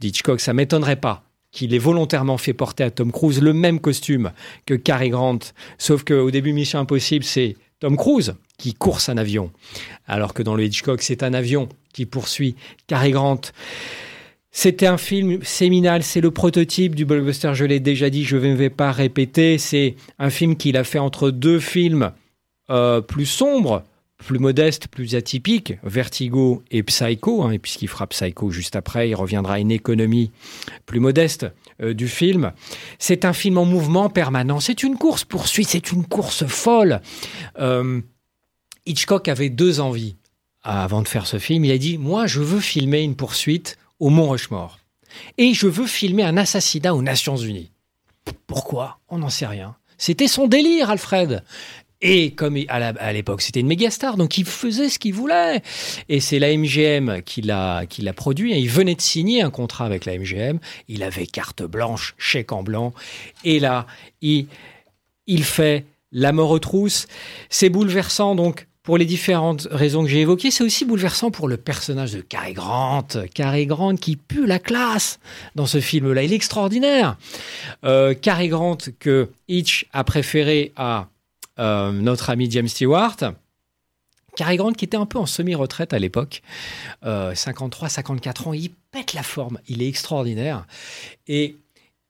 d'Hitchcock, ça m'étonnerait pas qu'il ait volontairement fait porter à Tom Cruise le même costume que Cary Grant, sauf qu'au début Mission Impossible, c'est Tom Cruise qui course un avion, alors que dans le Hitchcock, c'est un avion qui poursuit Cary Grant. C'était un film séminal, c'est le prototype du blockbuster, je l'ai déjà dit, je ne vais pas répéter, c'est un film qu'il a fait entre deux films euh, plus sombres, plus modeste, plus atypique, Vertigo et Psycho, hein, et puisqu'il fera Psycho juste après, il reviendra à une économie plus modeste euh, du film. C'est un film en mouvement permanent, c'est une course poursuite, c'est une course folle. Euh, Hitchcock avait deux envies avant de faire ce film. Il a dit, moi je veux filmer une poursuite au Mont Rushmore. Et je veux filmer un assassinat aux Nations Unies. Pourquoi? On n'en sait rien. C'était son délire, Alfred. Et comme à l'époque c'était une méga star, donc il faisait ce qu'il voulait. Et c'est la MGM qui l'a qui l'a produit. Il venait de signer un contrat avec la MGM. Il avait carte blanche, chèque en blanc. Et là, il il fait la mort aux trousses. C'est bouleversant donc pour les différentes raisons que j'ai évoquées. C'est aussi bouleversant pour le personnage de Cary Grant. Cary Grant qui pue la classe dans ce film-là. Il est extraordinaire. Euh, Cary Grant que Hitch a préféré à euh, notre ami James Stewart. Cary Grant qui était un peu en semi-retraite à l'époque, 53, euh, 54 ans, il pète la forme, il est extraordinaire. Et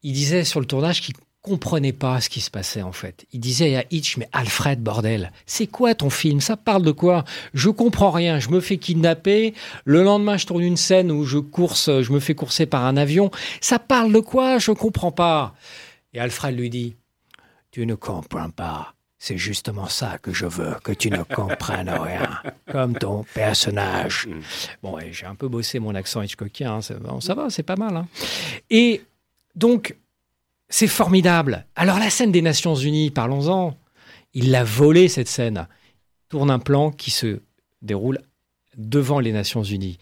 il disait sur le tournage qu'il comprenait pas ce qui se passait en fait. Il disait à Hitch, mais Alfred, bordel, c'est quoi ton film? Ça parle de quoi? Je comprends rien, je me fais kidnapper, le lendemain je tourne une scène où je course, je me fais courser par un avion, ça parle de quoi? Je comprends pas. Et Alfred lui dit, tu ne comprends pas. C'est justement ça que je veux, que tu ne comprennes rien, comme ton personnage. Mm. Bon, j'ai un peu bossé mon accent Hitchcockien, hein, ça va, c'est pas mal. Hein. Et donc, c'est formidable. Alors la scène des Nations Unies, parlons-en. Il l'a volé cette scène. Tourne un plan qui se déroule devant les Nations Unies.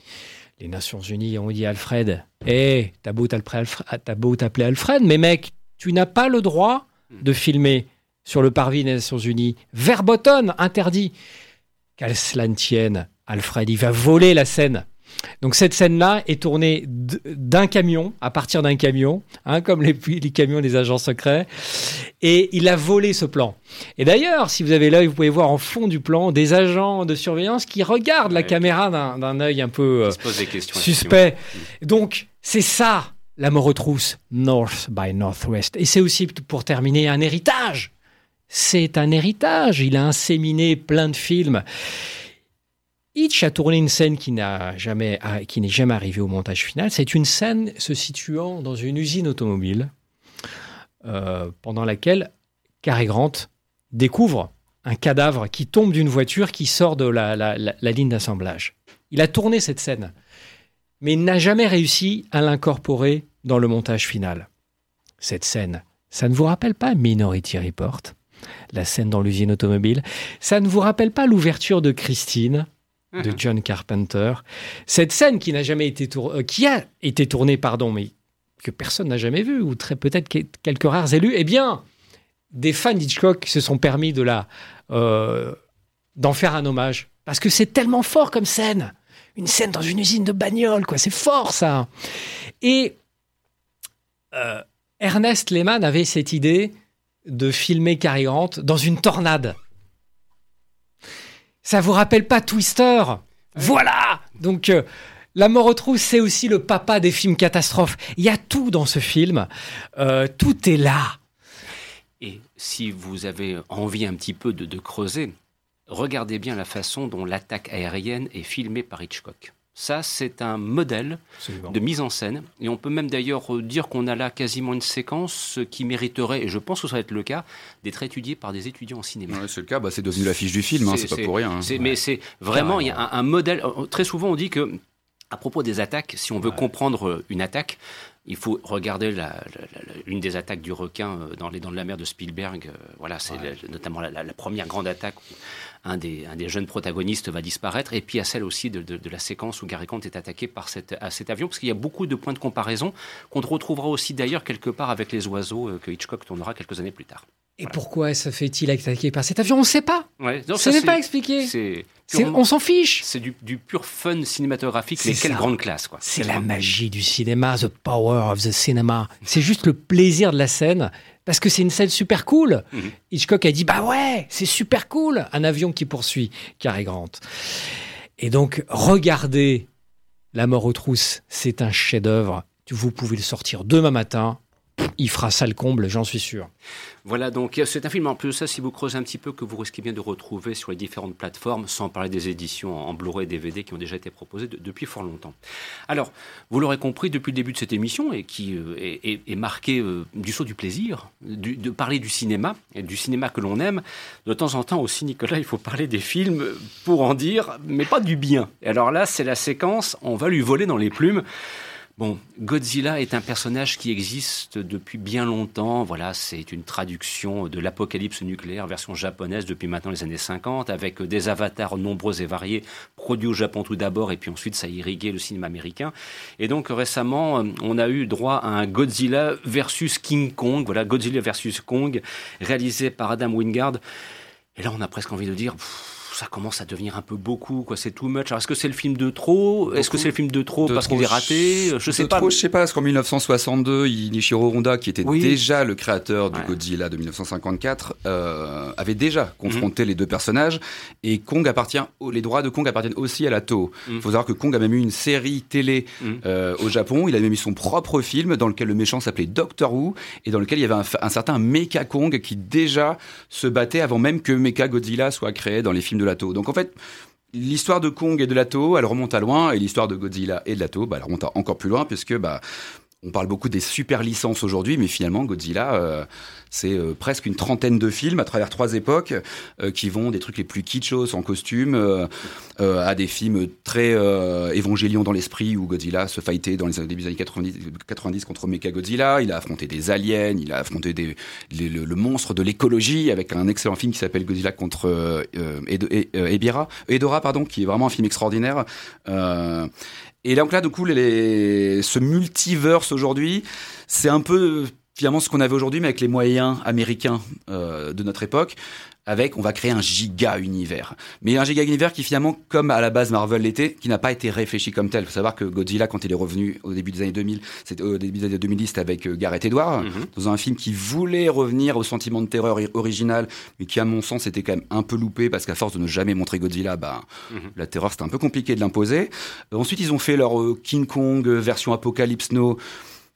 Les Nations Unies ont dit Alfred, hé, hey, t'as beau t'appeler Alfred, mais mec, tu n'as pas le droit de filmer sur le parvis des Nations Unies. Verboten interdit. Qu'à cela ne tienne, Alfred, il va voler la scène. Donc cette scène-là est tournée d'un camion, à partir d'un camion, hein, comme les, camions des agents secrets, et il a volé ce plan. Et d'ailleurs, si vous avez l'œil, vous pouvez voir en fond du plan des agents de surveillance qui regardent la caméra d'un œil un peu euh, suspect. Donc c'est ça la mort North by Northwest. Et c'est aussi, pour terminer, un héritage c'est un héritage. Il a inséminé plein de films. Hitch a tourné une scène qui n'a jamais, n'est jamais arrivée au montage final. C'est une scène se situant dans une usine automobile, euh, pendant laquelle Cary Grant découvre un cadavre qui tombe d'une voiture qui sort de la, ligne d'assemblage. Il a tourné cette scène, mais il n'a jamais réussi à l'incorporer dans le montage final. Cette scène, ça ne vous rappelle pas Minority Report La scène dans l'usine automobile? Ça ne vous rappelle pas l'ouverture de Christine? De John Carpenter Cette scène qui n'a jamais été tournée, qui a été tournée, pardon, mais que personne n'a jamais vue, ou très peut-être quelques rares élus, eh bien, des fans d'Hitchcock se sont permis de la, euh, d'en faire un hommage. Parce que c'est tellement fort comme scène. Une scène dans une usine de bagnole, quoi. C'est fort, ça. Et euh, Ernest Lehman avait cette idée de filmer Cary Grant dans une tornade. Ça vous rappelle pas Twister? Voilà Donc, euh, La mort aux trousses, c'est aussi le papa des films catastrophes. Il y a tout dans ce film. tout est là. Et si vous avez envie un petit peu de, creuser, regardez bien la façon dont l'attaque aérienne est filmée par Hitchcock. Ça, c'est un modèle de mise en scène. Et on peut même d'ailleurs dire qu'on a là quasiment une séquence qui mériterait, et je pense que ça va être le cas, d'être étudiée par des étudiants en cinéma. c'est le cas, bah, c'est devenu l'affiche du film, hein, c'est pas pour rien. Hein. Mais c'est vraiment, il y a un, un, modèle. Très souvent, on dit que, à propos des attaques, si on veut comprendre une attaque, il faut regarder la, une des attaques du requin euh, dans Les Dents de la Mer de Spielberg. Euh, voilà, c'est notamment la, première grande attaque où un des, un des, jeunes protagonistes va disparaître. Et puis il y a celle aussi de, de, la séquence où Gary Grant est attaqué par cette, à cet avion, parce qu'il y a beaucoup de points de comparaison qu'on retrouvera aussi d'ailleurs quelque part avec les oiseaux euh, que Hitchcock tournera quelques années plus tard. Et pourquoi se fait-il attaquer par cet avion? On ne sait pas. Ouais, ce n'est pas expliqué. on s'en fiche. C'est du, pur fun cinématographique, mais quelle grande classe. C'est la magie du cinéma, the power of the cinema. C'est juste le plaisir de la scène, parce que c'est une scène super cool. Mhm. Hitchcock a dit, bah ouais, c'est super cool, un avion qui poursuit Cary Grant. Et donc, regardez La mort aux trousses, c'est un chef-d'œuvre. Vous pouvez le sortir demain matin, il fera ça le comble, j'en suis sûr. Voilà, donc c'est un film en plus ça, si vous creusez un petit peu, que vous risquez bien de retrouver sur les différentes plateformes, sans parler des éditions en Blu-ray et DVD qui ont déjà été proposées depuis fort longtemps. Alors, vous l'aurez compris depuis le début de cette émission, et qui euh, est, marqué euh, du saut du plaisir, de parler du cinéma, et du cinéma que l'on aime. De temps en temps aussi, Nicolas, il faut parler des films pour en dire, mais pas du bien. Et alors là, c'est la séquence, on va lui voler dans les plumes. Bon, Godzilla est un personnage qui existe depuis bien longtemps. Voilà, c'est une traduction de l'apocalypse nucléaire version japonaise depuis maintenant les années 50, avec des avatars nombreux et variés, produits au Japon tout d'abord, et puis ensuite ça a irrigué le cinéma américain. Et donc récemment, on a eu droit à un Godzilla versus King Kong, voilà, Godzilla versus Kong, réalisé par Adam Wingard. Et là, on a presque envie de dire ça commence à devenir un peu beaucoup, quoi. C'est too much. Alors, est-ce que c'est le film de trop? Est-ce que c'est le film de trop parce qu'il est raté? Je sais pas. Trop, Je sais pas, parce qu'en 1962, Nishiro Honda, qui était déjà le créateur du Godzilla de 1954, euh, avait déjà confronté mhm. les deux personnages. Et Kong appartient, les droits de Kong appartiennent aussi à la Toho. Il mhm. faut savoir que Kong a même eu une série télé mhm. euh, au Japon. Il a même eu son propre film dans lequel le méchant s'appelait Doctor Who et dans lequel il y avait un, un certain Mecha Kong qui déjà se battait avant même que Mecha Godzilla soit créé dans les films de donc en fait, L'histoire de Kong et de Lato, elle remonte à loin, et l'histoire de Godzilla et de Lato, bah, elle remonte encore plus loin, puisque bah, on parle beaucoup des super licences aujourd'hui, mais finalement, Godzilla, euh, c'est euh, presque une trentaine de films à travers trois époques euh, qui vont des trucs les plus kitschos en costume à des films très évangélions dans l'esprit où Godzilla se fightait dans les début des années 90, 90 contre Mecha Godzilla. Il a affronté des aliens, il a affronté des, le, monstre de l'écologie avec un excellent film qui s'appelle Godzilla contre Ebira, Edora, pardon, qui est vraiment un film extraordinaire. Et donc là, du coup, ce multiverse aujourd'hui, c'est un peu finalement ce qu'on avait aujourd'hui, mais avec les moyens américains euh, de notre époque avec on va créer un giga univers. Mais un giga univers qui finalement, comme à la base Marvel l'était, qui n'a pas été réfléchi comme tel. Il faut savoir que Godzilla, quand il est revenu au début des années 2000, c'était au début des années 2010, c'était avec euh, Gareth Edwards, mhm. dans un film qui voulait revenir au sentiment de terreur original, mais qui à mon sens était quand même un peu loupé parce qu'à force de ne jamais montrer Godzilla, bah, mhm. la terreur c'était un peu compliqué de l'imposer. Euh, ensuite, ils ont fait leur euh, King Kong version Apocalypse Now,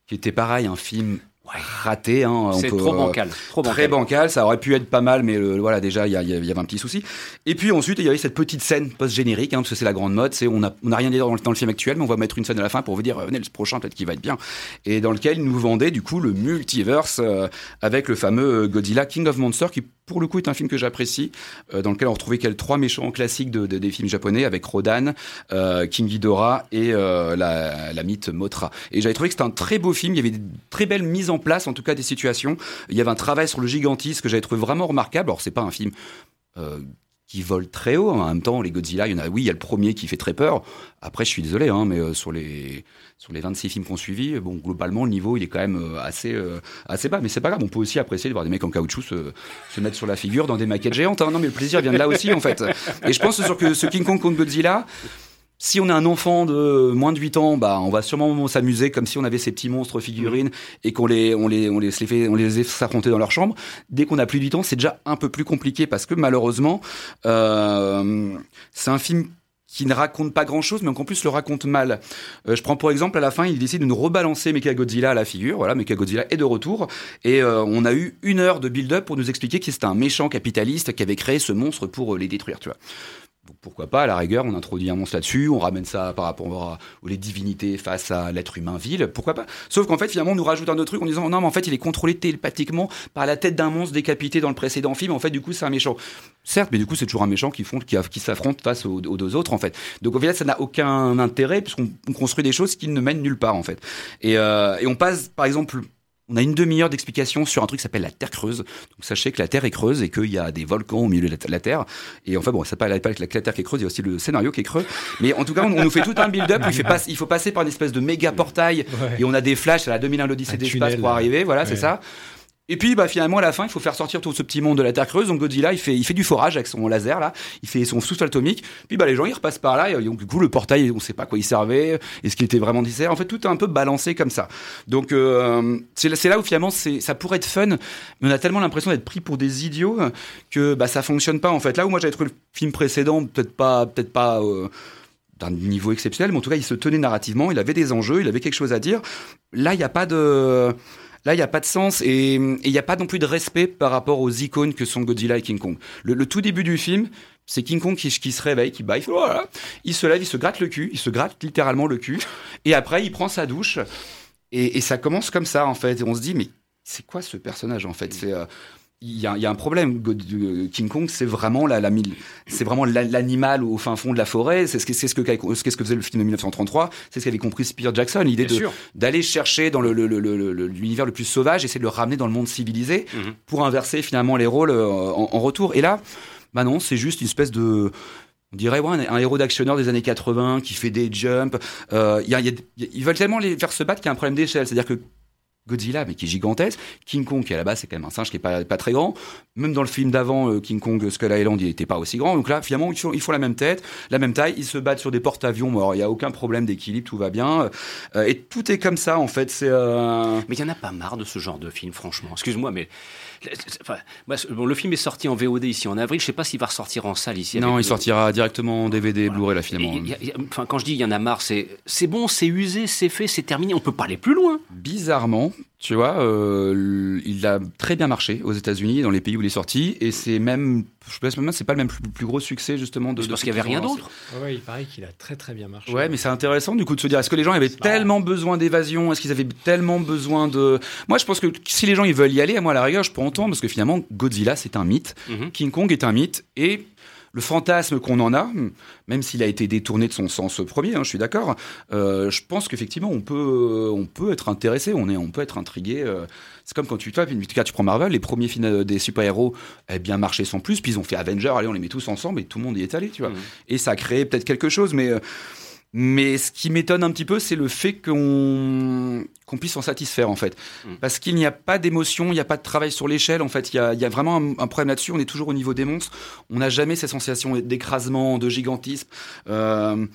qui était pareil, un film raté. Hein, c'est trop bancal. Trop très bancal. Ça aurait pu être pas mal, mais voilà, déjà, il y, y, avait un petit souci. Et puis ensuite, il y avait cette petite scène post-générique, hein, parce que c'est la grande mode. C'est on n'a on a rien dit dans, dans, le film actuel, mais on va mettre une scène à la fin pour vous dire, venez, le prochain, peut-être qu'il va être bien. Et dans lequel ils nous vendaient, du coup, le multiverse euh, avec le fameux Godzilla King of Monsters qui pour le coup, est un film que j'apprécie, euh, dans lequel on retrouvait quels trois méchants classiques de, de- des films japonais, avec Rodan, euh, King Ghidorah et euh, la, la mythe Mothra. Et j'avais trouvé que c'était un très beau film. Il y avait des très belles mises en place, en tout cas des situations. Il y avait un travail sur le gigantisme que j'avais trouvé vraiment remarquable. Alors c'est pas un film euh, qui vole très haut. En même temps, les Godzilla, il y en a. Oui, il y a le premier qui fait très peur. Après, je suis désolé, hein, mais euh, sur les sur les 26 films qu'on suivi, bon, globalement, le niveau, il est quand même euh, assez euh, assez bas. Mais c'est pas grave. On peut aussi apprécier de voir des mecs en caoutchouc se, se mettre sur la figure dans des maquettes géantes. hein. Non, mais le plaisir vient de là aussi, en fait. Et je pense sur que ce King Kong contre Godzilla. Si on est un enfant de moins de 8 ans, bah, on va sûrement s'amuser comme si on avait ces petits monstres figurines et qu'on les, on les, on les, les fait, on les s'affronter dans leur chambre. Dès qu'on a plus de 8 ans, c'est déjà un peu plus compliqué parce que malheureusement, euh, c'est un film qui ne raconte pas grand chose, mais qu'en plus le raconte mal. Euh, je prends pour exemple à la fin, il décide de nous rebalancer Mechagodzilla à la figure. Voilà, Mechagodzilla est de retour. Et euh, on a eu une heure de build-up pour nous expliquer que c'était un méchant capitaliste qui avait créé ce monstre pour euh, les détruire, tu vois. Donc, pourquoi pas, à la rigueur, on introduit un monstre là-dessus, on ramène ça par rapport à, aux les divinités face à l'être humain vil, pourquoi pas Sauf qu'en fait, finalement, on nous rajoute un autre truc en disant non, mais en fait, il est contrôlé télépathiquement par la tête d'un monstre décapité dans le précédent film. En fait, du coup, c'est un méchant. Certes, mais du coup, c'est toujours un méchant qui, qui, qui s'affronte face aux, aux deux autres, en fait. Donc, au final, ça n'a aucun intérêt puisqu'on on construit des choses qui ne mènent nulle part, en fait. Et, euh, et on passe, par exemple, on a une demi-heure d'explication sur un truc qui s'appelle la Terre creuse. Donc sachez que la Terre est creuse et qu'il y a des volcans au milieu de la, Terre. Et enfin bon, ça pas pas que la, la Terre qui est creuse, il y a aussi le scénario qui est creux. Mais en tout cas, on, on nous fait tout un build-up. il, pas- il faut passer par une espèce de méga portail Ouais. et on a des flashs à la 2001 l'Odyssée d'espace pour arriver. Voilà, c'est ça. Et puis bah finalement à la fin il faut faire sortir tout ce petit monde de la Terre creuse. Donc Godzilla il fait il fait du forage avec son laser là. Il fait son souffle atomique. Puis bah les gens ils repassent par là. Et donc du coup le portail on sait pas quoi il servait est-ce qu'il était vraiment nécessaire. En fait tout est un peu balancé comme ça. Donc euh, c'est là- où finalement c'est ça pourrait être fun. Mais on a tellement l'impression d'être pris pour des idiots que bah ça fonctionne pas en fait. Là où moi j'avais trouvé le film précédent peut-être pas peut-être pas euh, d'un niveau exceptionnel, mais en tout cas, il se tenait narrativement, il avait des enjeux, il avait quelque chose à dire. Là, il n'y a pas de... Là, il n'y a pas de sens et il n'y a pas non plus de respect par rapport aux icônes que sont Godzilla et King Kong. Le, tout début du film, c'est King Kong qui, se réveille, qui fait, voilà. il se lève, il se gratte le cul, il se gratte littéralement le cul, <laughs> et après, il prend sa douche, et, ça commence comme ça, en fait. Et on se dit, mais c'est quoi ce personnage, en fait? Euh, il y, a, il y a un problème. Euh, King Kong, c'est vraiment la, la mille- c'est vraiment la- l'animal au fin fond de la forêt. C'est ce que c'est ce que c'est ce que faisait le film de 1933. C'est ce qu'avait compris Spear Jackson. L'idée d'aller chercher dans le- le- le- le- le- l'univers le, plus sauvage, essayer de le ramener dans le monde civilisé Mhm. pour inverser finalement les rôles euh, en, en retour. Et là, bah non, c'est juste une espèce de on dirait ouais, un, héros d'actionneur des années 80 qui fait des jumps. Euh, y a- il y a- il y a- ils veulent tellement les faire se battre qu'il y a un problème d'échelle. C'est-à-dire que Godzilla, mais qui est gigantesque. King Kong, qui à la base c'est quand même un singe qui est pas, très grand. Même dans le film d'avant, euh, King Kong Skull Island, il était pas aussi grand. Donc là, finalement, ils font, la même tête, la même taille. Ils se battent sur des porte-avions. Alors, il y a aucun problème d'équilibre, tout va bien. Euh, et tout est comme ça, en fait. C'est euh, Mais il y en a pas marre de ce genre de film, franchement. Excuse-moi, mais enfin, bon, le film est sorti en VOD ici en avril. Je sais pas s'il va ressortir en salle ici. non, il sortira directement en DVD, Voilà. Blu-ray là finalement. il y a- il y a- enfin, quand je dis il y en a marre, c'est c'est bon, c'est usé, c'est fait, c'est terminé. On peut pas aller plus loin. Bizarrement, tu vois, euh, il a très bien marché aux États-Unis, dans les pays où il est sorti, et c'est même, je pense même, c'est pas le même plus, plus gros succès justement de. De parce qu'il y avait rien d'autre. Ouais, il paraît qu'il a très très bien marché. Ouais, mais c'est intéressant du coup de se dire est-ce que les gens avaient tellement besoin d'évasion? Est-ce qu'ils avaient tellement besoin de. Moi, je pense que si les gens ils veulent y aller, moi à la rigueur, je peux entendre parce que finalement, Godzilla c'est un mythe, Mhm. King Kong est un mythe et. Le fantasme qu'on en a, même s'il a été détourné de son sens premier, hein, je suis d'accord. euh, je pense qu'effectivement, on peut, on peut être intéressé, on est, on peut être intrigué. euh, c'est comme quand tu, toi, en tout cas, tu prends Marvel, les premiers films euh, des super-héros avaient bien marché sans plus, puis ils ont fait Avengers, allez, on les met tous ensemble et tout le monde y est allé, tu vois. Mhm. Et ça a créé peut-être quelque chose, mais, euh, mais ce qui m'étonne un petit peu, c'est le fait qu'on qu'on puisse s'en satisfaire, en fait. Mhm. Parce qu'il n'y a pas d'émotion, il n'y a pas de travail sur l'échelle, en fait. Il y a, il y a vraiment un, un problème là-dessus, on est toujours au niveau des monstres. On n'a jamais ces sensations d'écrasement, de gigantisme. Euh,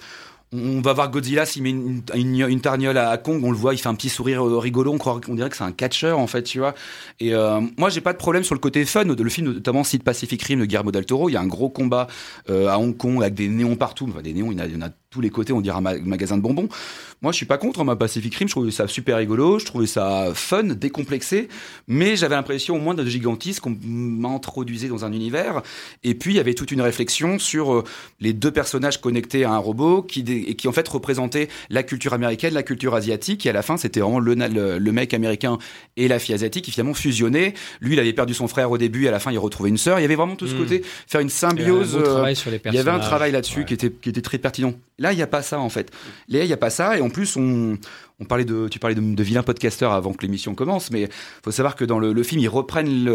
on va voir Godzilla s'il met une, une, une tarniole à Kong, on le voit, il fait un petit sourire rigolo, on, croit, on dirait que c'est un catcheur en fait, tu vois. Et euh, moi, j'ai pas de problème sur le côté fun de le film, notamment Site Pacific Rim de Guillermo del Toro. Il y a un gros combat euh, à Hong Kong avec des néons partout, enfin des néons, il y en a, il y en a tous les côtés, on dirait un ma- magasin de bonbons. Moi, je suis pas contre hein, ma Pacific Rim. Je trouvais ça super rigolo. Je trouvais ça fun, décomplexé. Mais j'avais l'impression au moins de gigantisme qu'on m'introduisait dans un univers. Et puis, il y avait toute une réflexion sur euh, les deux personnages connectés à un robot qui, et qui en fait représentaient la culture américaine, la culture asiatique. Et à la fin, c'était vraiment le, na- le, le mec américain et la fille asiatique qui finalement fusionnaient. Lui, il avait perdu son frère au début. Et à la fin, il retrouvait une sœur. Il y avait vraiment tout ce Mm. côté, faire une Il y a un symbiose. euh, sur les il y avait un travail là-dessus Ouais. qui, était, qui était très pertinent. Là, il n'y a pas ça, en fait. Là, il n'y a pas ça. Et en plus, on, on parlait de, tu parlais de, de vilain podcasteur avant que l'émission commence. Mais faut savoir que dans le, le film, ils reprennent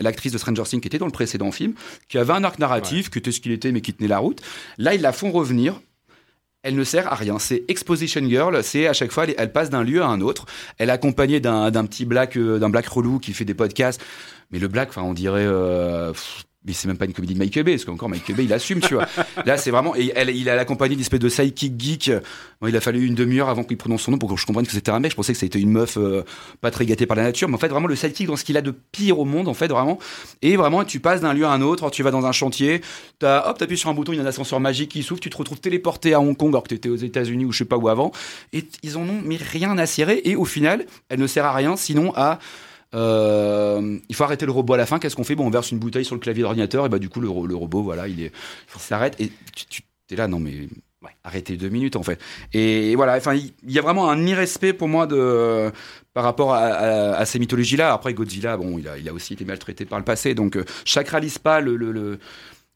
l'actrice de Stranger Things qui était dans le précédent film, qui avait un arc narratif, qui était ce qu'il était, mais qui tenait la route. Là, ils la font revenir. Elle ne sert à rien. C'est exposition girl. C'est à chaque fois, elle, elle passe d'un lieu à un autre. Elle est accompagnée d'un d'un petit black, euh, d'un black relou qui fait des podcasts. Mais le black, enfin, on dirait. euh, mais c'est même pas une comédie de Michael Bay, parce qu'encore Michael Bay, il assume, tu vois. Là, c'est vraiment. Et elle, il a accompagné d'une espèce de sidekick geek. Il a fallu une demi-heure avant qu'il prononce son nom pour que je comprenne que c'était un mec. Je pensais que c'était une meuf euh, pas très gâtée par la nature. Mais en fait, vraiment, le sidekick dans ce qu'il a de pire au monde, en fait, vraiment. Et vraiment, tu passes d'un lieu à un autre. Tu vas dans un chantier, t'as, hop, t'appuies sur un bouton, il y a un ascenseur magique qui s'ouvre, tu te retrouves téléporté à Hong Kong alors que t'étais aux États-Unis ou je sais pas où avant. Et ils en ont mais rien à cirer. Et au final, elle ne sert à rien sinon à euh, il faut arrêter le robot à la fin. Qu'est-ce qu'on fait? Bon, on verse une bouteille sur le clavier d'ordinateur et bah du coup le, ro- le robot, voilà, il s'arrête et tu, tu es là, non mais ouais, arrêtez deux minutes en fait. Et, voilà, enfin il y, a vraiment un irrespect pour moi de par rapport à, à- ces mythologies-là. Après Godzilla, bon, il a, il a aussi été maltraité par le passé, donc euh, sacralise pas le, le, le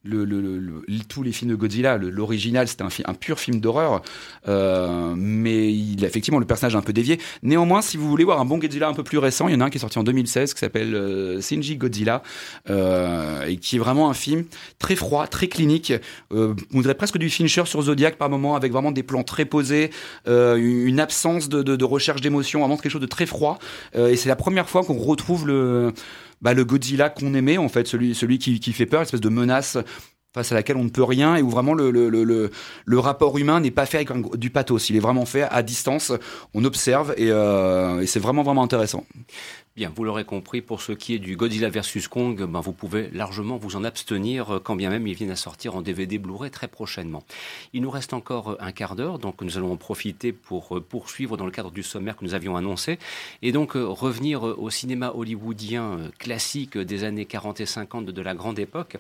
le, le- le- tous les films de Godzilla, l'original, c'était un, un pur film d'horreur, euh, mais il a effectivement le personnage un peu dévié. Néanmoins, si vous voulez voir un bon Godzilla un peu plus récent, il y en a un qui est sorti en 2016 qui s'appelle euh, Shinji Godzilla, euh, et qui est vraiment un film très froid, très clinique. Euh, on dirait presque du Fincher sur Zodiac par moment, avec vraiment des plans très posés, euh, une absence de, de- de recherche d'émotion, vraiment quelque chose de très froid. Euh, et c'est la première fois qu'on retrouve le bah, le Godzilla qu'on aimait, en fait, celui, celui qui, qui fait peur, espèce de menace face à laquelle on ne peut rien et où vraiment le, le, le, le, rapport humain n'est pas fait avec du pathos. Il est vraiment fait à distance, on observe et, euh, et c'est vraiment, vraiment intéressant. Bien, vous l'aurez compris, pour ce qui est du Godzilla vs Kong, ben, vous pouvez largement vous en abstenir, euh, quand bien même il vienne à sortir en DVD Blu-ray très prochainement. Il nous reste encore euh, un quart d'heure, donc nous allons en profiter pour euh, poursuivre dans le cadre du sommaire que nous avions annoncé, et donc revenir au cinéma hollywoodien classique des années 40 et 50 de, la grande époque,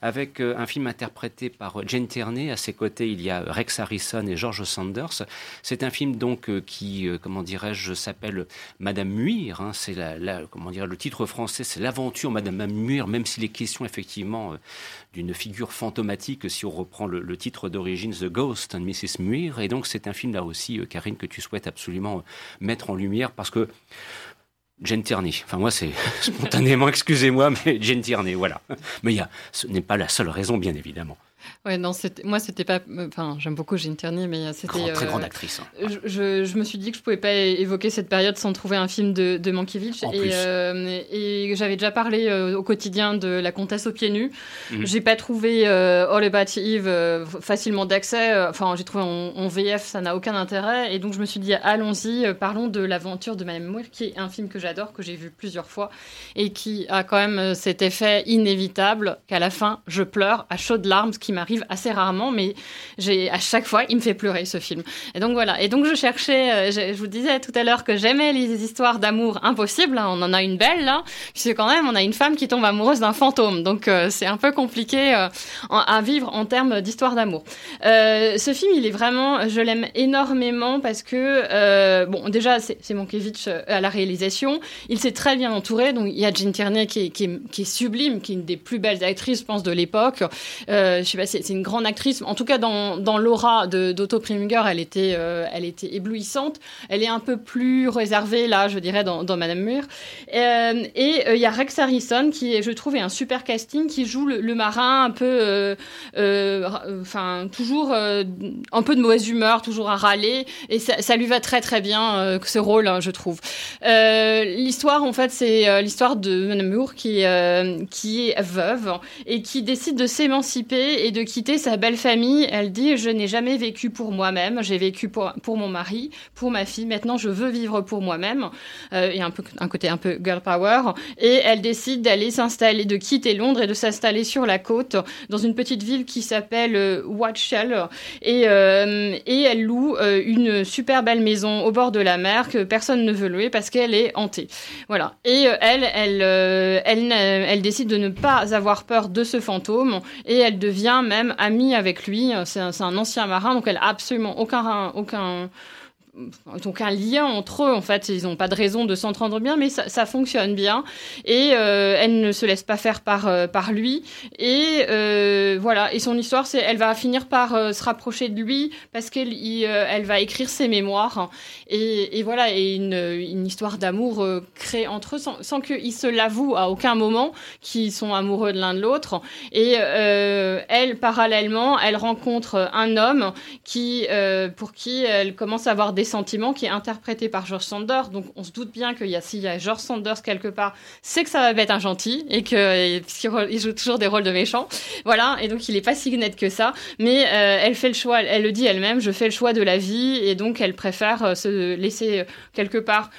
avec un film interprété par Jane Tierney. À ses côtés, il y a Rex Harrison et George Sanders. C'est un film donc qui, comment dirais-je, s'appelle Madame Muir. hein. c'est la, comment dire, le titre français, c'est l'aventure Madame Muir, même s'il est question effectivement euh, d'une figure fantomatique, si on reprend le, titre d'origine, The Ghost and Mrs. Muir. Et donc c'est un film là aussi, euh, Karine, que tu souhaites absolument euh, mettre en lumière parce que Jane Tierney. Enfin, moi, c'est <laughs> spontanément, excusez-moi, mais Jane Tierney, voilà. Mais ce n'est pas la seule raison, bien évidemment. Ouais, non, c'était- moi, c'était pas. Enfin, j'aime beaucoup Jean Tierney, mais c'était. Grand- très euh, grande actrice. hein. je, je- je me suis dit que je pouvais pas évoquer cette période sans trouver un film de, de Mankiewicz. En et plus. euh, et j'avais déjà parlé euh, au quotidien de La Comtesse aux pieds nus. Mhm. J'ai pas trouvé euh, All About Eve euh, facilement d'accès. Euh, Enfin, j'ai trouvé en, en VF, ça n'a aucun intérêt. Et donc, je me suis dit, allons-y, euh, parlons de l'aventure de Madame Muir, qui est un film que j'adore, que j'ai vu plusieurs fois et qui a quand même euh, cet effet inévitable qu'à la fin, je pleure à chaudes larmes, ce qui m'arrive assez rarement, mais j'ai à chaque fois, il me fait pleurer ce film. Et donc voilà. Et donc je cherchais, euh, je, vous disais tout à l'heure que j'aimais les histoires d'amour impossibles. hein. On en a une belle là, puisque quand même on a une femme qui tombe amoureuse d'un fantôme. Donc euh, c'est un peu compliqué euh, à vivre en termes d'histoire d'amour. Ce film, il est vraiment, je l'aime énormément parce que bon, déjà c'est Mankiewicz à la réalisation. Il s'est très bien entouré. Donc il y a Jean Tierney qui est, sublime, qui est une des plus belles actrices, je pense, de l'époque. Je sais c'est une grande actrice. En tout cas, dans, dans l'aura d'Otto Preminger, elle était, euh, elle était éblouissante. Elle est un peu plus réservée là, je dirais, dans, Madame Mur. Euh, et euh, il y a Rex Harrison qui, est, je trouve, est un super casting, qui joue le, marin un peu, euh, enfin, toujours un peu de mauvaise humeur, toujours à râler. Et ça, lui va très très bien ce rôle, hein, je trouve. L'histoire, en fait, c'est l'histoire de Madame Moore qui, qui est veuve et qui décide de s'émanciper de quitter sa belle famille. Elle dit Je n'ai jamais vécu pour moi-même, j'ai vécu pour, pour mon mari, pour ma fille. Maintenant, je veux vivre pour moi-même. Euh, et un, peu, un côté un peu girl power. Et elle décide d'aller s'installer, de quitter Londres et de s'installer sur la côte, dans une petite ville qui s'appelle euh, Watchell. Et, euh, et elle loue euh, une super belle maison au bord de la mer que personne ne veut louer parce qu'elle est hantée. Voilà. Et elle, elle, elle, elle décide de ne pas avoir peur de ce fantôme et elle devient même amie avec lui. C'est un, c'est un ancien marin, donc elle a absolument aucun, aucun, aucun lien entre eux. En fait, ils n'ont pas de raison de s'entendre bien, mais ça, fonctionne bien. Et euh, elle ne se laisse pas faire par, euh, par lui. Et euh, voilà. Et son histoire, c'est elle va finir par se rapprocher de lui parce qu'elle va écrire ses mémoires. Et, et voilà. Et une, une histoire d'amour créée entre eux sans, sans qu'ils se l'avouent à aucun moment qu'ils sont amoureux de l'un de l'autre. Et elle, parallèlement, elle rencontre un homme qui, pour qui elle commence à avoir des sentiments, qui est interprété par George Sanders. Donc on se doute bien qu'il y a s'il y a George Sanders quelque part, c'est que ça va être un gentil et que il joue toujours des rôles de méchants. Voilà. Et donc il est pas si net que ça. Mais euh, elle fait le choix. Elle, elle le dit elle-même. Je fais le choix de la vie et donc elle préfère euh, se laisser euh, quelque part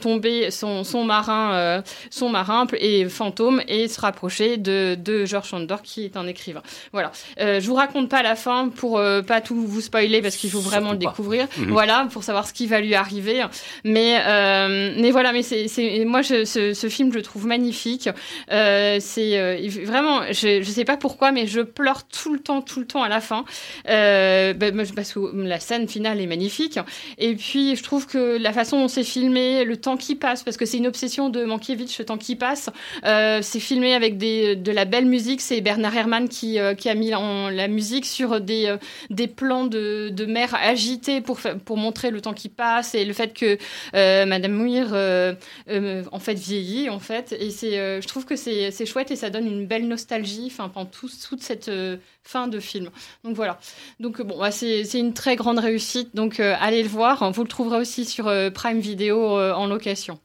tomber son, son marin, son marin et fantôme et se rapprocher de, de George Sanders qui est un écrivain. Voilà. Je vous raconte pas la fin pour pas tout vous spoiler parce qu'il faut vraiment Surtout le découvrir. Mhm. Voilà, pour savoir ce qui va lui arriver. Mais euh, mais voilà, mais c'est moi je, ce, ce film je le trouve magnifique. Euh, c'est euh, vraiment je je sais pas pourquoi mais je pleure tout le temps tout le temps à la fin. Bah, parce que la scène finale est magnifique. Et puis je trouve que la façon dont c'est filmé, le temps qui passe parce que c'est une obsession de Mankiewicz, le temps qui passe. C'est filmé avec de la belle musique. C'est Bernard Herrmann qui, a mis la musique sur des, plans de, mer agités pour, pour montrer le temps qui passe et le fait que euh, Madame Muir euh, euh, en fait vieillit en fait. Et c'est, je trouve que c'est, chouette et ça donne une belle nostalgie enfin, pendant tout- toute cette fin de film. Donc voilà. Donc euh, bon, bah, c'est, une très grande réussite. Donc euh, allez le voir. Vous le trouverez aussi sur euh, Prime Video euh, en location.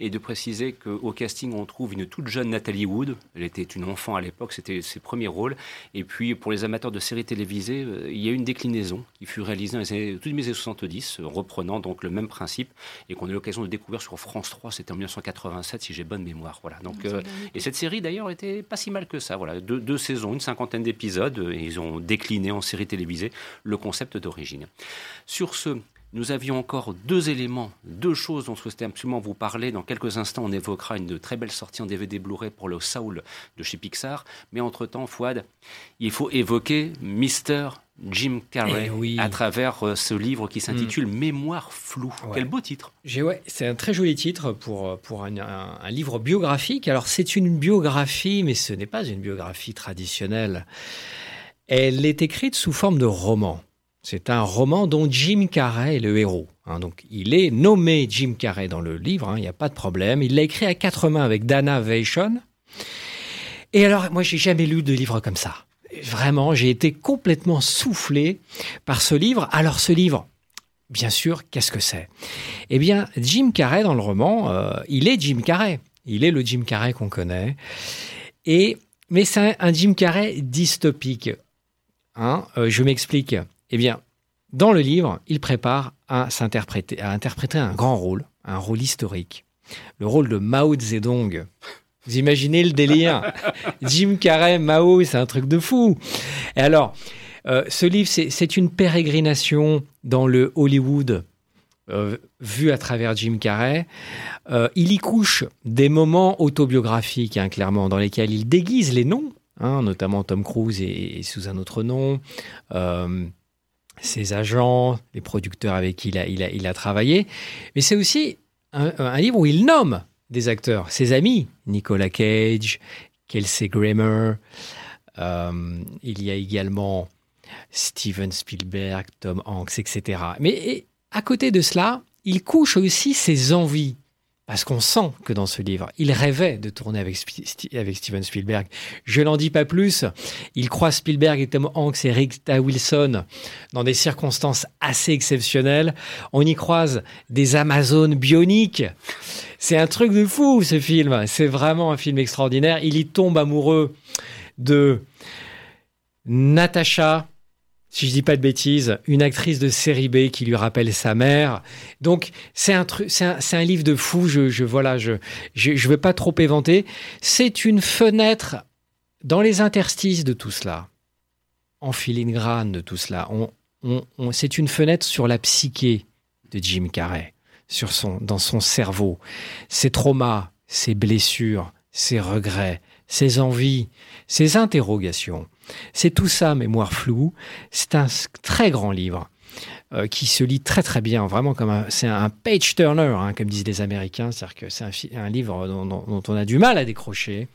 Et de préciser qu'au casting, on trouve une toute jeune Nathalie Wood. Elle était une enfant à l'époque, c'était ses premiers rôles. Et puis, pour les amateurs de séries télévisées, il y a une déclinaison qui fut réalisée dans les années, toutes les années 70, reprenant donc le même principe, et qu'on a eu l'occasion de découvrir sur France 3, c'était en 1987, si j'ai bonne mémoire. Voilà. Donc, euh, et cette série, d'ailleurs, était pas si mal que ça. Voilà. Deux, deux saisons, une cinquantaine d'épisodes, et ils ont décliné en série télévisée le concept d'origine. Sur ce, nous avions encore deux éléments, deux choses dont je souhaitais absolument vous parler. Dans quelques instants, on évoquera une très belle sortie en DVD Blu-ray pour le Soul de chez Pixar. Mais entre-temps, Fouad, il faut évoquer Mr. Jim Carrey Eh oui. à travers euh, ce livre qui s'intitule Mémoire floue. Ouais. Quel beau titre ouais, c'est un très joli titre pour, pour un, un- un livre biographique. Alors, c'est une biographie, mais ce n'est pas une biographie traditionnelle. Elle est écrite sous forme de roman. C'est un roman dont Jim Carrey est le héros. hein. donc, il est nommé Jim Carrey dans le livre, hein, il n'y a pas de problème. Il l'a écrit à quatre mains avec Dana Vachon. Et alors, moi, j'ai jamais lu de livre comme ça. Vraiment, j'ai été complètement soufflé par ce livre. Alors, ce livre, bien sûr, qu'est-ce que c'est? Eh bien, Jim Carrey, dans le roman, euh, il est Jim Carrey. Il est le Jim Carrey qu'on connaît. Et, mais c'est un, un Jim Carrey dystopique. Hein Euh, je m'explique. Eh bien, dans le livre, il prépare à s'interpréter, à interpréter un grand rôle, un rôle historique. Le rôle de Mao Zedong. Vous imaginez le délire? <laughs> Jim Carrey, Mao, c'est un truc de fou. Et alors, euh, ce livre, c'est une pérégrination dans le Hollywood euh, vu à travers Jim Carrey. Euh, il y couche des moments autobiographiques, hein, clairement, dans lesquels il déguise les noms, hein, notamment Tom Cruise et, sous un autre nom, euh, ses agents, les producteurs avec qui il a, il a, il a travaillé. Mais c'est aussi un, un livre où il nomme des acteurs, ses amis, Nicolas Cage, Kelsey Grammer. Euh, il y a également Steven Spielberg, Tom Hanks, etc. Mais et, à côté de cela, il couche aussi ses envies. Parce qu'on sent que dans ce livre, il rêvait de tourner avec, Steven Spielberg. Je n'en dis pas plus. Il croise Spielberg et Tom Hanks et Rita Wilson dans des circonstances assez exceptionnelles. On y croise des Amazones bioniques. C'est un truc de fou, ce film. C'est vraiment un film extraordinaire. Il y tombe amoureux de Natacha, si je dis pas de bêtises, une actrice de série B qui lui rappelle sa mère. Donc c'est un truc, c'est un, livre de fou. Je, je voilà, je, je, je pas trop éventer. C'est une fenêtre dans les interstices de tout cela, en filigrane de tout cela. On, on- c'est une fenêtre sur la psyché de Jim Carrey, sur son, dans son cerveau, ses traumas, ses blessures, ses regrets, ses envies, ses interrogations. C'est tout ça, mémoire floue. C'est un très grand livre euh, qui se lit très très bien, vraiment comme un, c'est un page turner, hein, comme disent les Américains, c'est-à-dire que c'est un, livre dont on a du mal à décrocher.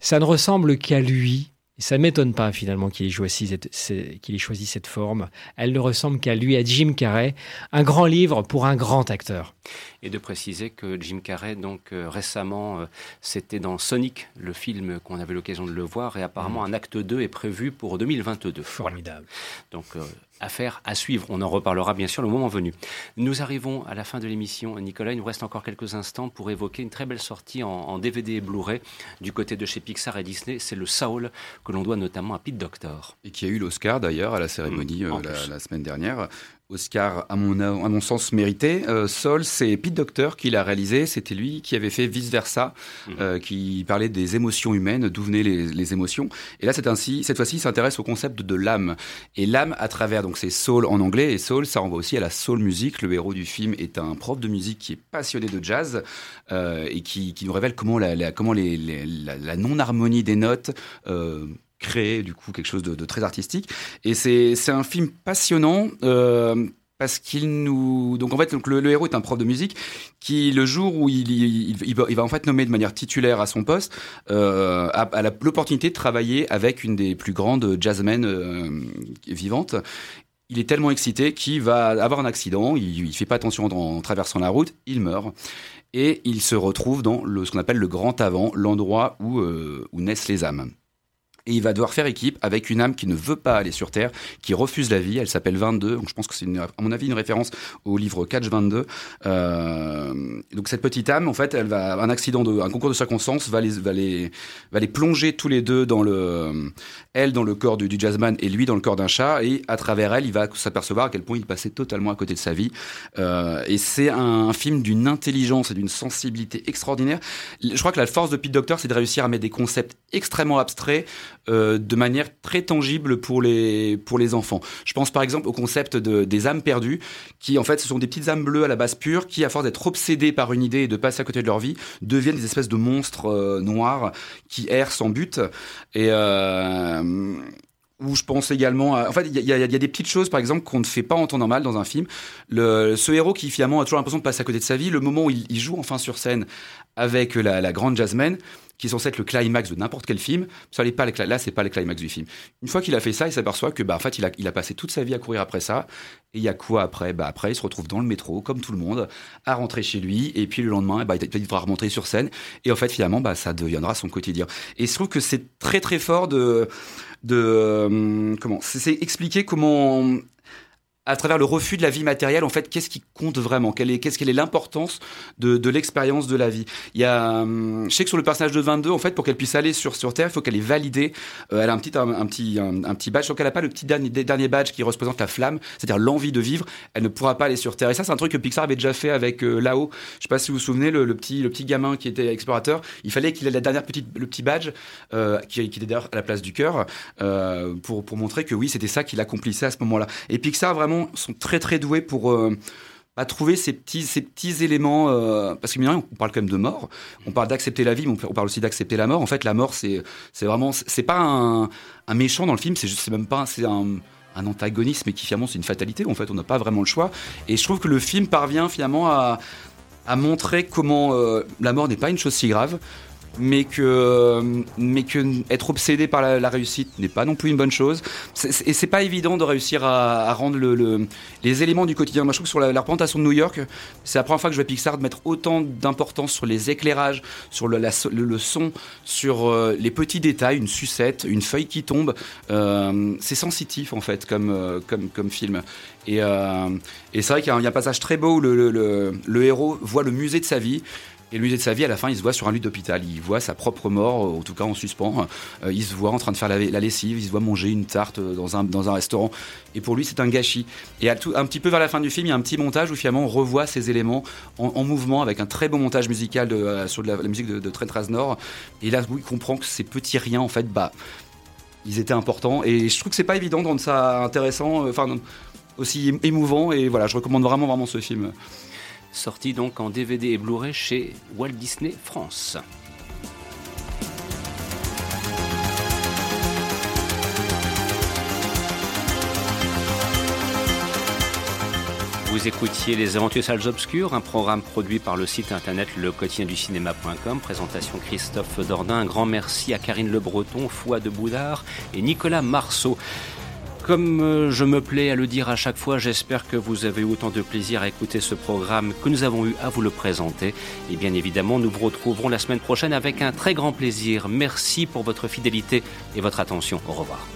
Ça ne ressemble qu'à lui. Ça ne m'étonne pas finalement qu'il ait, choisi cette, c'est- qu'il ait choisi cette forme. Elle ne ressemble qu'à lui, à Jim Carrey. Un grand livre pour un grand acteur. Et de préciser que Jim Carrey, donc euh, récemment, euh, c'était dans Sonic, le film qu'on avait l'occasion de le voir, et apparemment un acte 2 est prévu pour 2022. Formidable. Donc, euh, affaire à suivre. On en reparlera bien sûr le moment venu. Nous arrivons à la fin de l'émission. Nicolas, il nous reste encore quelques instants pour évoquer une très belle sortie en, en DVD et Blu-ray du côté de chez Pixar et Disney. C'est le Saul que l'on doit notamment à Pete Doctor. Et qui a eu l'Oscar d'ailleurs à la cérémonie Mmh, en euh, la semaine dernière. Oscar, à mon, à mon sens, mérité. Euh, Sol, c'est Pete Docter qui l'a réalisé. C'était lui qui avait fait Vice Versa, Mhm. euh, qui parlait des émotions humaines, d'où venaient les, les émotions. Et là, c'est ainsi, cette fois-ci, il s'intéresse au concept de l'âme. Et l'âme, à travers, donc c'est soul en anglais, et soul, ça renvoie aussi à la soul music. Le héros du film est un prof de musique qui est passionné de jazz euh, et qui, qui nous révèle comment la, la- comment les, les- la, la non-harmonie des notes euh, crée du coup quelque chose de, très artistique. Et c'est un film passionnant. euh, parce qu'il nous donc en fait donc le, héros est un prof de musique qui le jour où il, il, va, en fait nommer de manière titulaire à son poste euh, a, l'opportunité de travailler avec une des plus grandes jazzmen euh, vivantes il est tellement excité qu'il va avoir un accident, il, il fait pas attention en, en traversant la route, il meurt et il se retrouve dans le, ce qu'on appelle le grand avant, l'endroit où, euh, où naissent les âmes. Et il va devoir faire équipe avec une âme qui ne veut pas aller sur Terre, qui refuse la vie. Elle s'appelle 22. Donc je pense que c'est, à mon avis, une référence au livre Catch 22. Euh, donc cette petite âme, en fait, elle va un accident, de, un concours de circonstances va les, va les, va les plonger tous les deux dans le, elle dans le corps du, du jazzman et lui dans le corps d'un chat. Et à travers elle, il va s'apercevoir à quel point il passait totalement à côté de sa vie. Euh, et c'est un, un film d'une intelligence et d'une sensibilité extraordinaire. Je crois que la force de Pete Docter, c'est de réussir à mettre des concepts extrêmement abstraits euh, de manière très tangible pour les, pour les enfants. Je pense par exemple au concept de, des âmes perdues, qui en fait ce sont des petites âmes bleues à la base pure, qui à force d'être obsédées par une idée et de passer à côté de leur vie, deviennent des espèces de monstres euh, noirs qui errent sans but. Et euh, où je pense également à... En fait, il y, a- des petites choses, par exemple, qu'on ne fait pas en temps normal dans un film. Ce héros qui, finalement, a toujours l'impression de passer à côté de sa vie, le moment où il, joue enfin sur scène avec la, grande jazzman, qui est censé être le climax de n'importe quel film, ça n'est pas le, là, c'est pas le climax du film. Une fois qu'il a fait ça, il s'aperçoit que, bah, en fait, il a, passé toute sa vie à courir après ça. Et il y a quoi après? Bah, après, il se retrouve dans le métro, comme tout le monde, à rentrer chez lui. Et puis, le lendemain, bah, il devra remonter sur scène. Et en fait, finalement, bah, ça deviendra son quotidien. Et je trouve que c'est très, très fort de, de euh, comment c'est expliquer comment à travers le refus de la vie matérielle, en fait, qu'est-ce qui compte vraiment? Quelle est, Qu'est-ce quelle est l'importance de, de l'expérience de la vie? Il y a, hum, je sais que sur le personnage de 22, en fait, pour qu'elle puisse aller sur, sur Terre, il faut qu'elle ait validé. euh, elle a un petit, un, petit, un, petit badge. Donc, elle n'a pas le petit dernier, badge qui représente la flamme, c'est-à-dire l'envie de vivre. Elle ne pourra pas aller sur Terre. Et ça, c'est un truc que Pixar avait déjà fait avec euh, là-haut. Je sais pas si vous vous souvenez, le, le petit, le petit gamin qui était explorateur. Il fallait qu'il ait la dernière petite, le petit badge euh, qui, qui était d'ailleurs à la place du cœur euh, pour, pour montrer que oui, c'était ça qu'il accomplissait à ce moment-là. Et Pixar vraiment sont très très doués pour euh, bah, trouver ces petits, ces petits éléments, euh, parce que mine on parle quand même de mort, on parle d'accepter la vie, mais on parle aussi d'accepter la mort. En fait, la mort, c'est vraiment, c'est pas un, méchant dans le film, c'est juste- c'est même pas, c'est un un antagonisme qui finalement c'est une fatalité. En fait on n'a pas vraiment le choix. Et je trouve que le film parvient finalement à, à montrer comment euh, la mort n'est pas une chose si grave mais que, mais que être obsédé par la, réussite n'est pas non plus une bonne chose. Et c'est pas évident de réussir à, rendre le, le- les éléments du quotidien. Moi, je trouve que sur la, représentation de New York, c'est la première fois que je vois Pixar de mettre autant d'importance sur les éclairages, sur le, le- son, sur euh, les petits détails, une sucette, une feuille qui tombe. Euh, c'est sensitif en fait comme, euh, comme, comme film. Et, euh, et c'est vrai qu'il y, a un- passage très beau où le- le héros voit le musée de sa vie Et le musée de sa vie, à la fin, il se voit sur un lit d'hôpital. Il voit sa propre mort, en tout cas en suspens. Euh, il se voit en train de faire la, lessive, il se voit manger une tarte dans un, dans un restaurant. Et pour lui, c'est un gâchis. Et un petit peu vers la fin du film, il y a un petit montage où finalement on revoit ces éléments en, mouvement avec un très beau montage musical de, sur la, musique de, de Trent Reznor. Et là, il comprend que ces petits riens, en fait, bah, ils étaient importants. Et je trouve que c'est pas évident de rendre ça intéressant, euh, enfin aussi émouvant. Et voilà, je recommande vraiment, vraiment ce film. Sorti donc en DVD et Blu-ray chez Walt Disney France. Vous écoutiez Les Aventures Salles Obscures, un programme produit par le site internet lequotidienducinéma.com. Présentation Christophe Dordain. Un grand merci à Karine Le Breton, Foi de Boudard et Nicolas Marceau. Comme euh, je me plais à le dire à chaque fois, j'espère que vous avez autant de plaisir à écouter ce programme que nous avons eu à vous le présenter. Et bien évidemment, nous vous retrouverons la semaine prochaine avec un très grand plaisir. Merci pour votre fidélité et votre attention. Au revoir.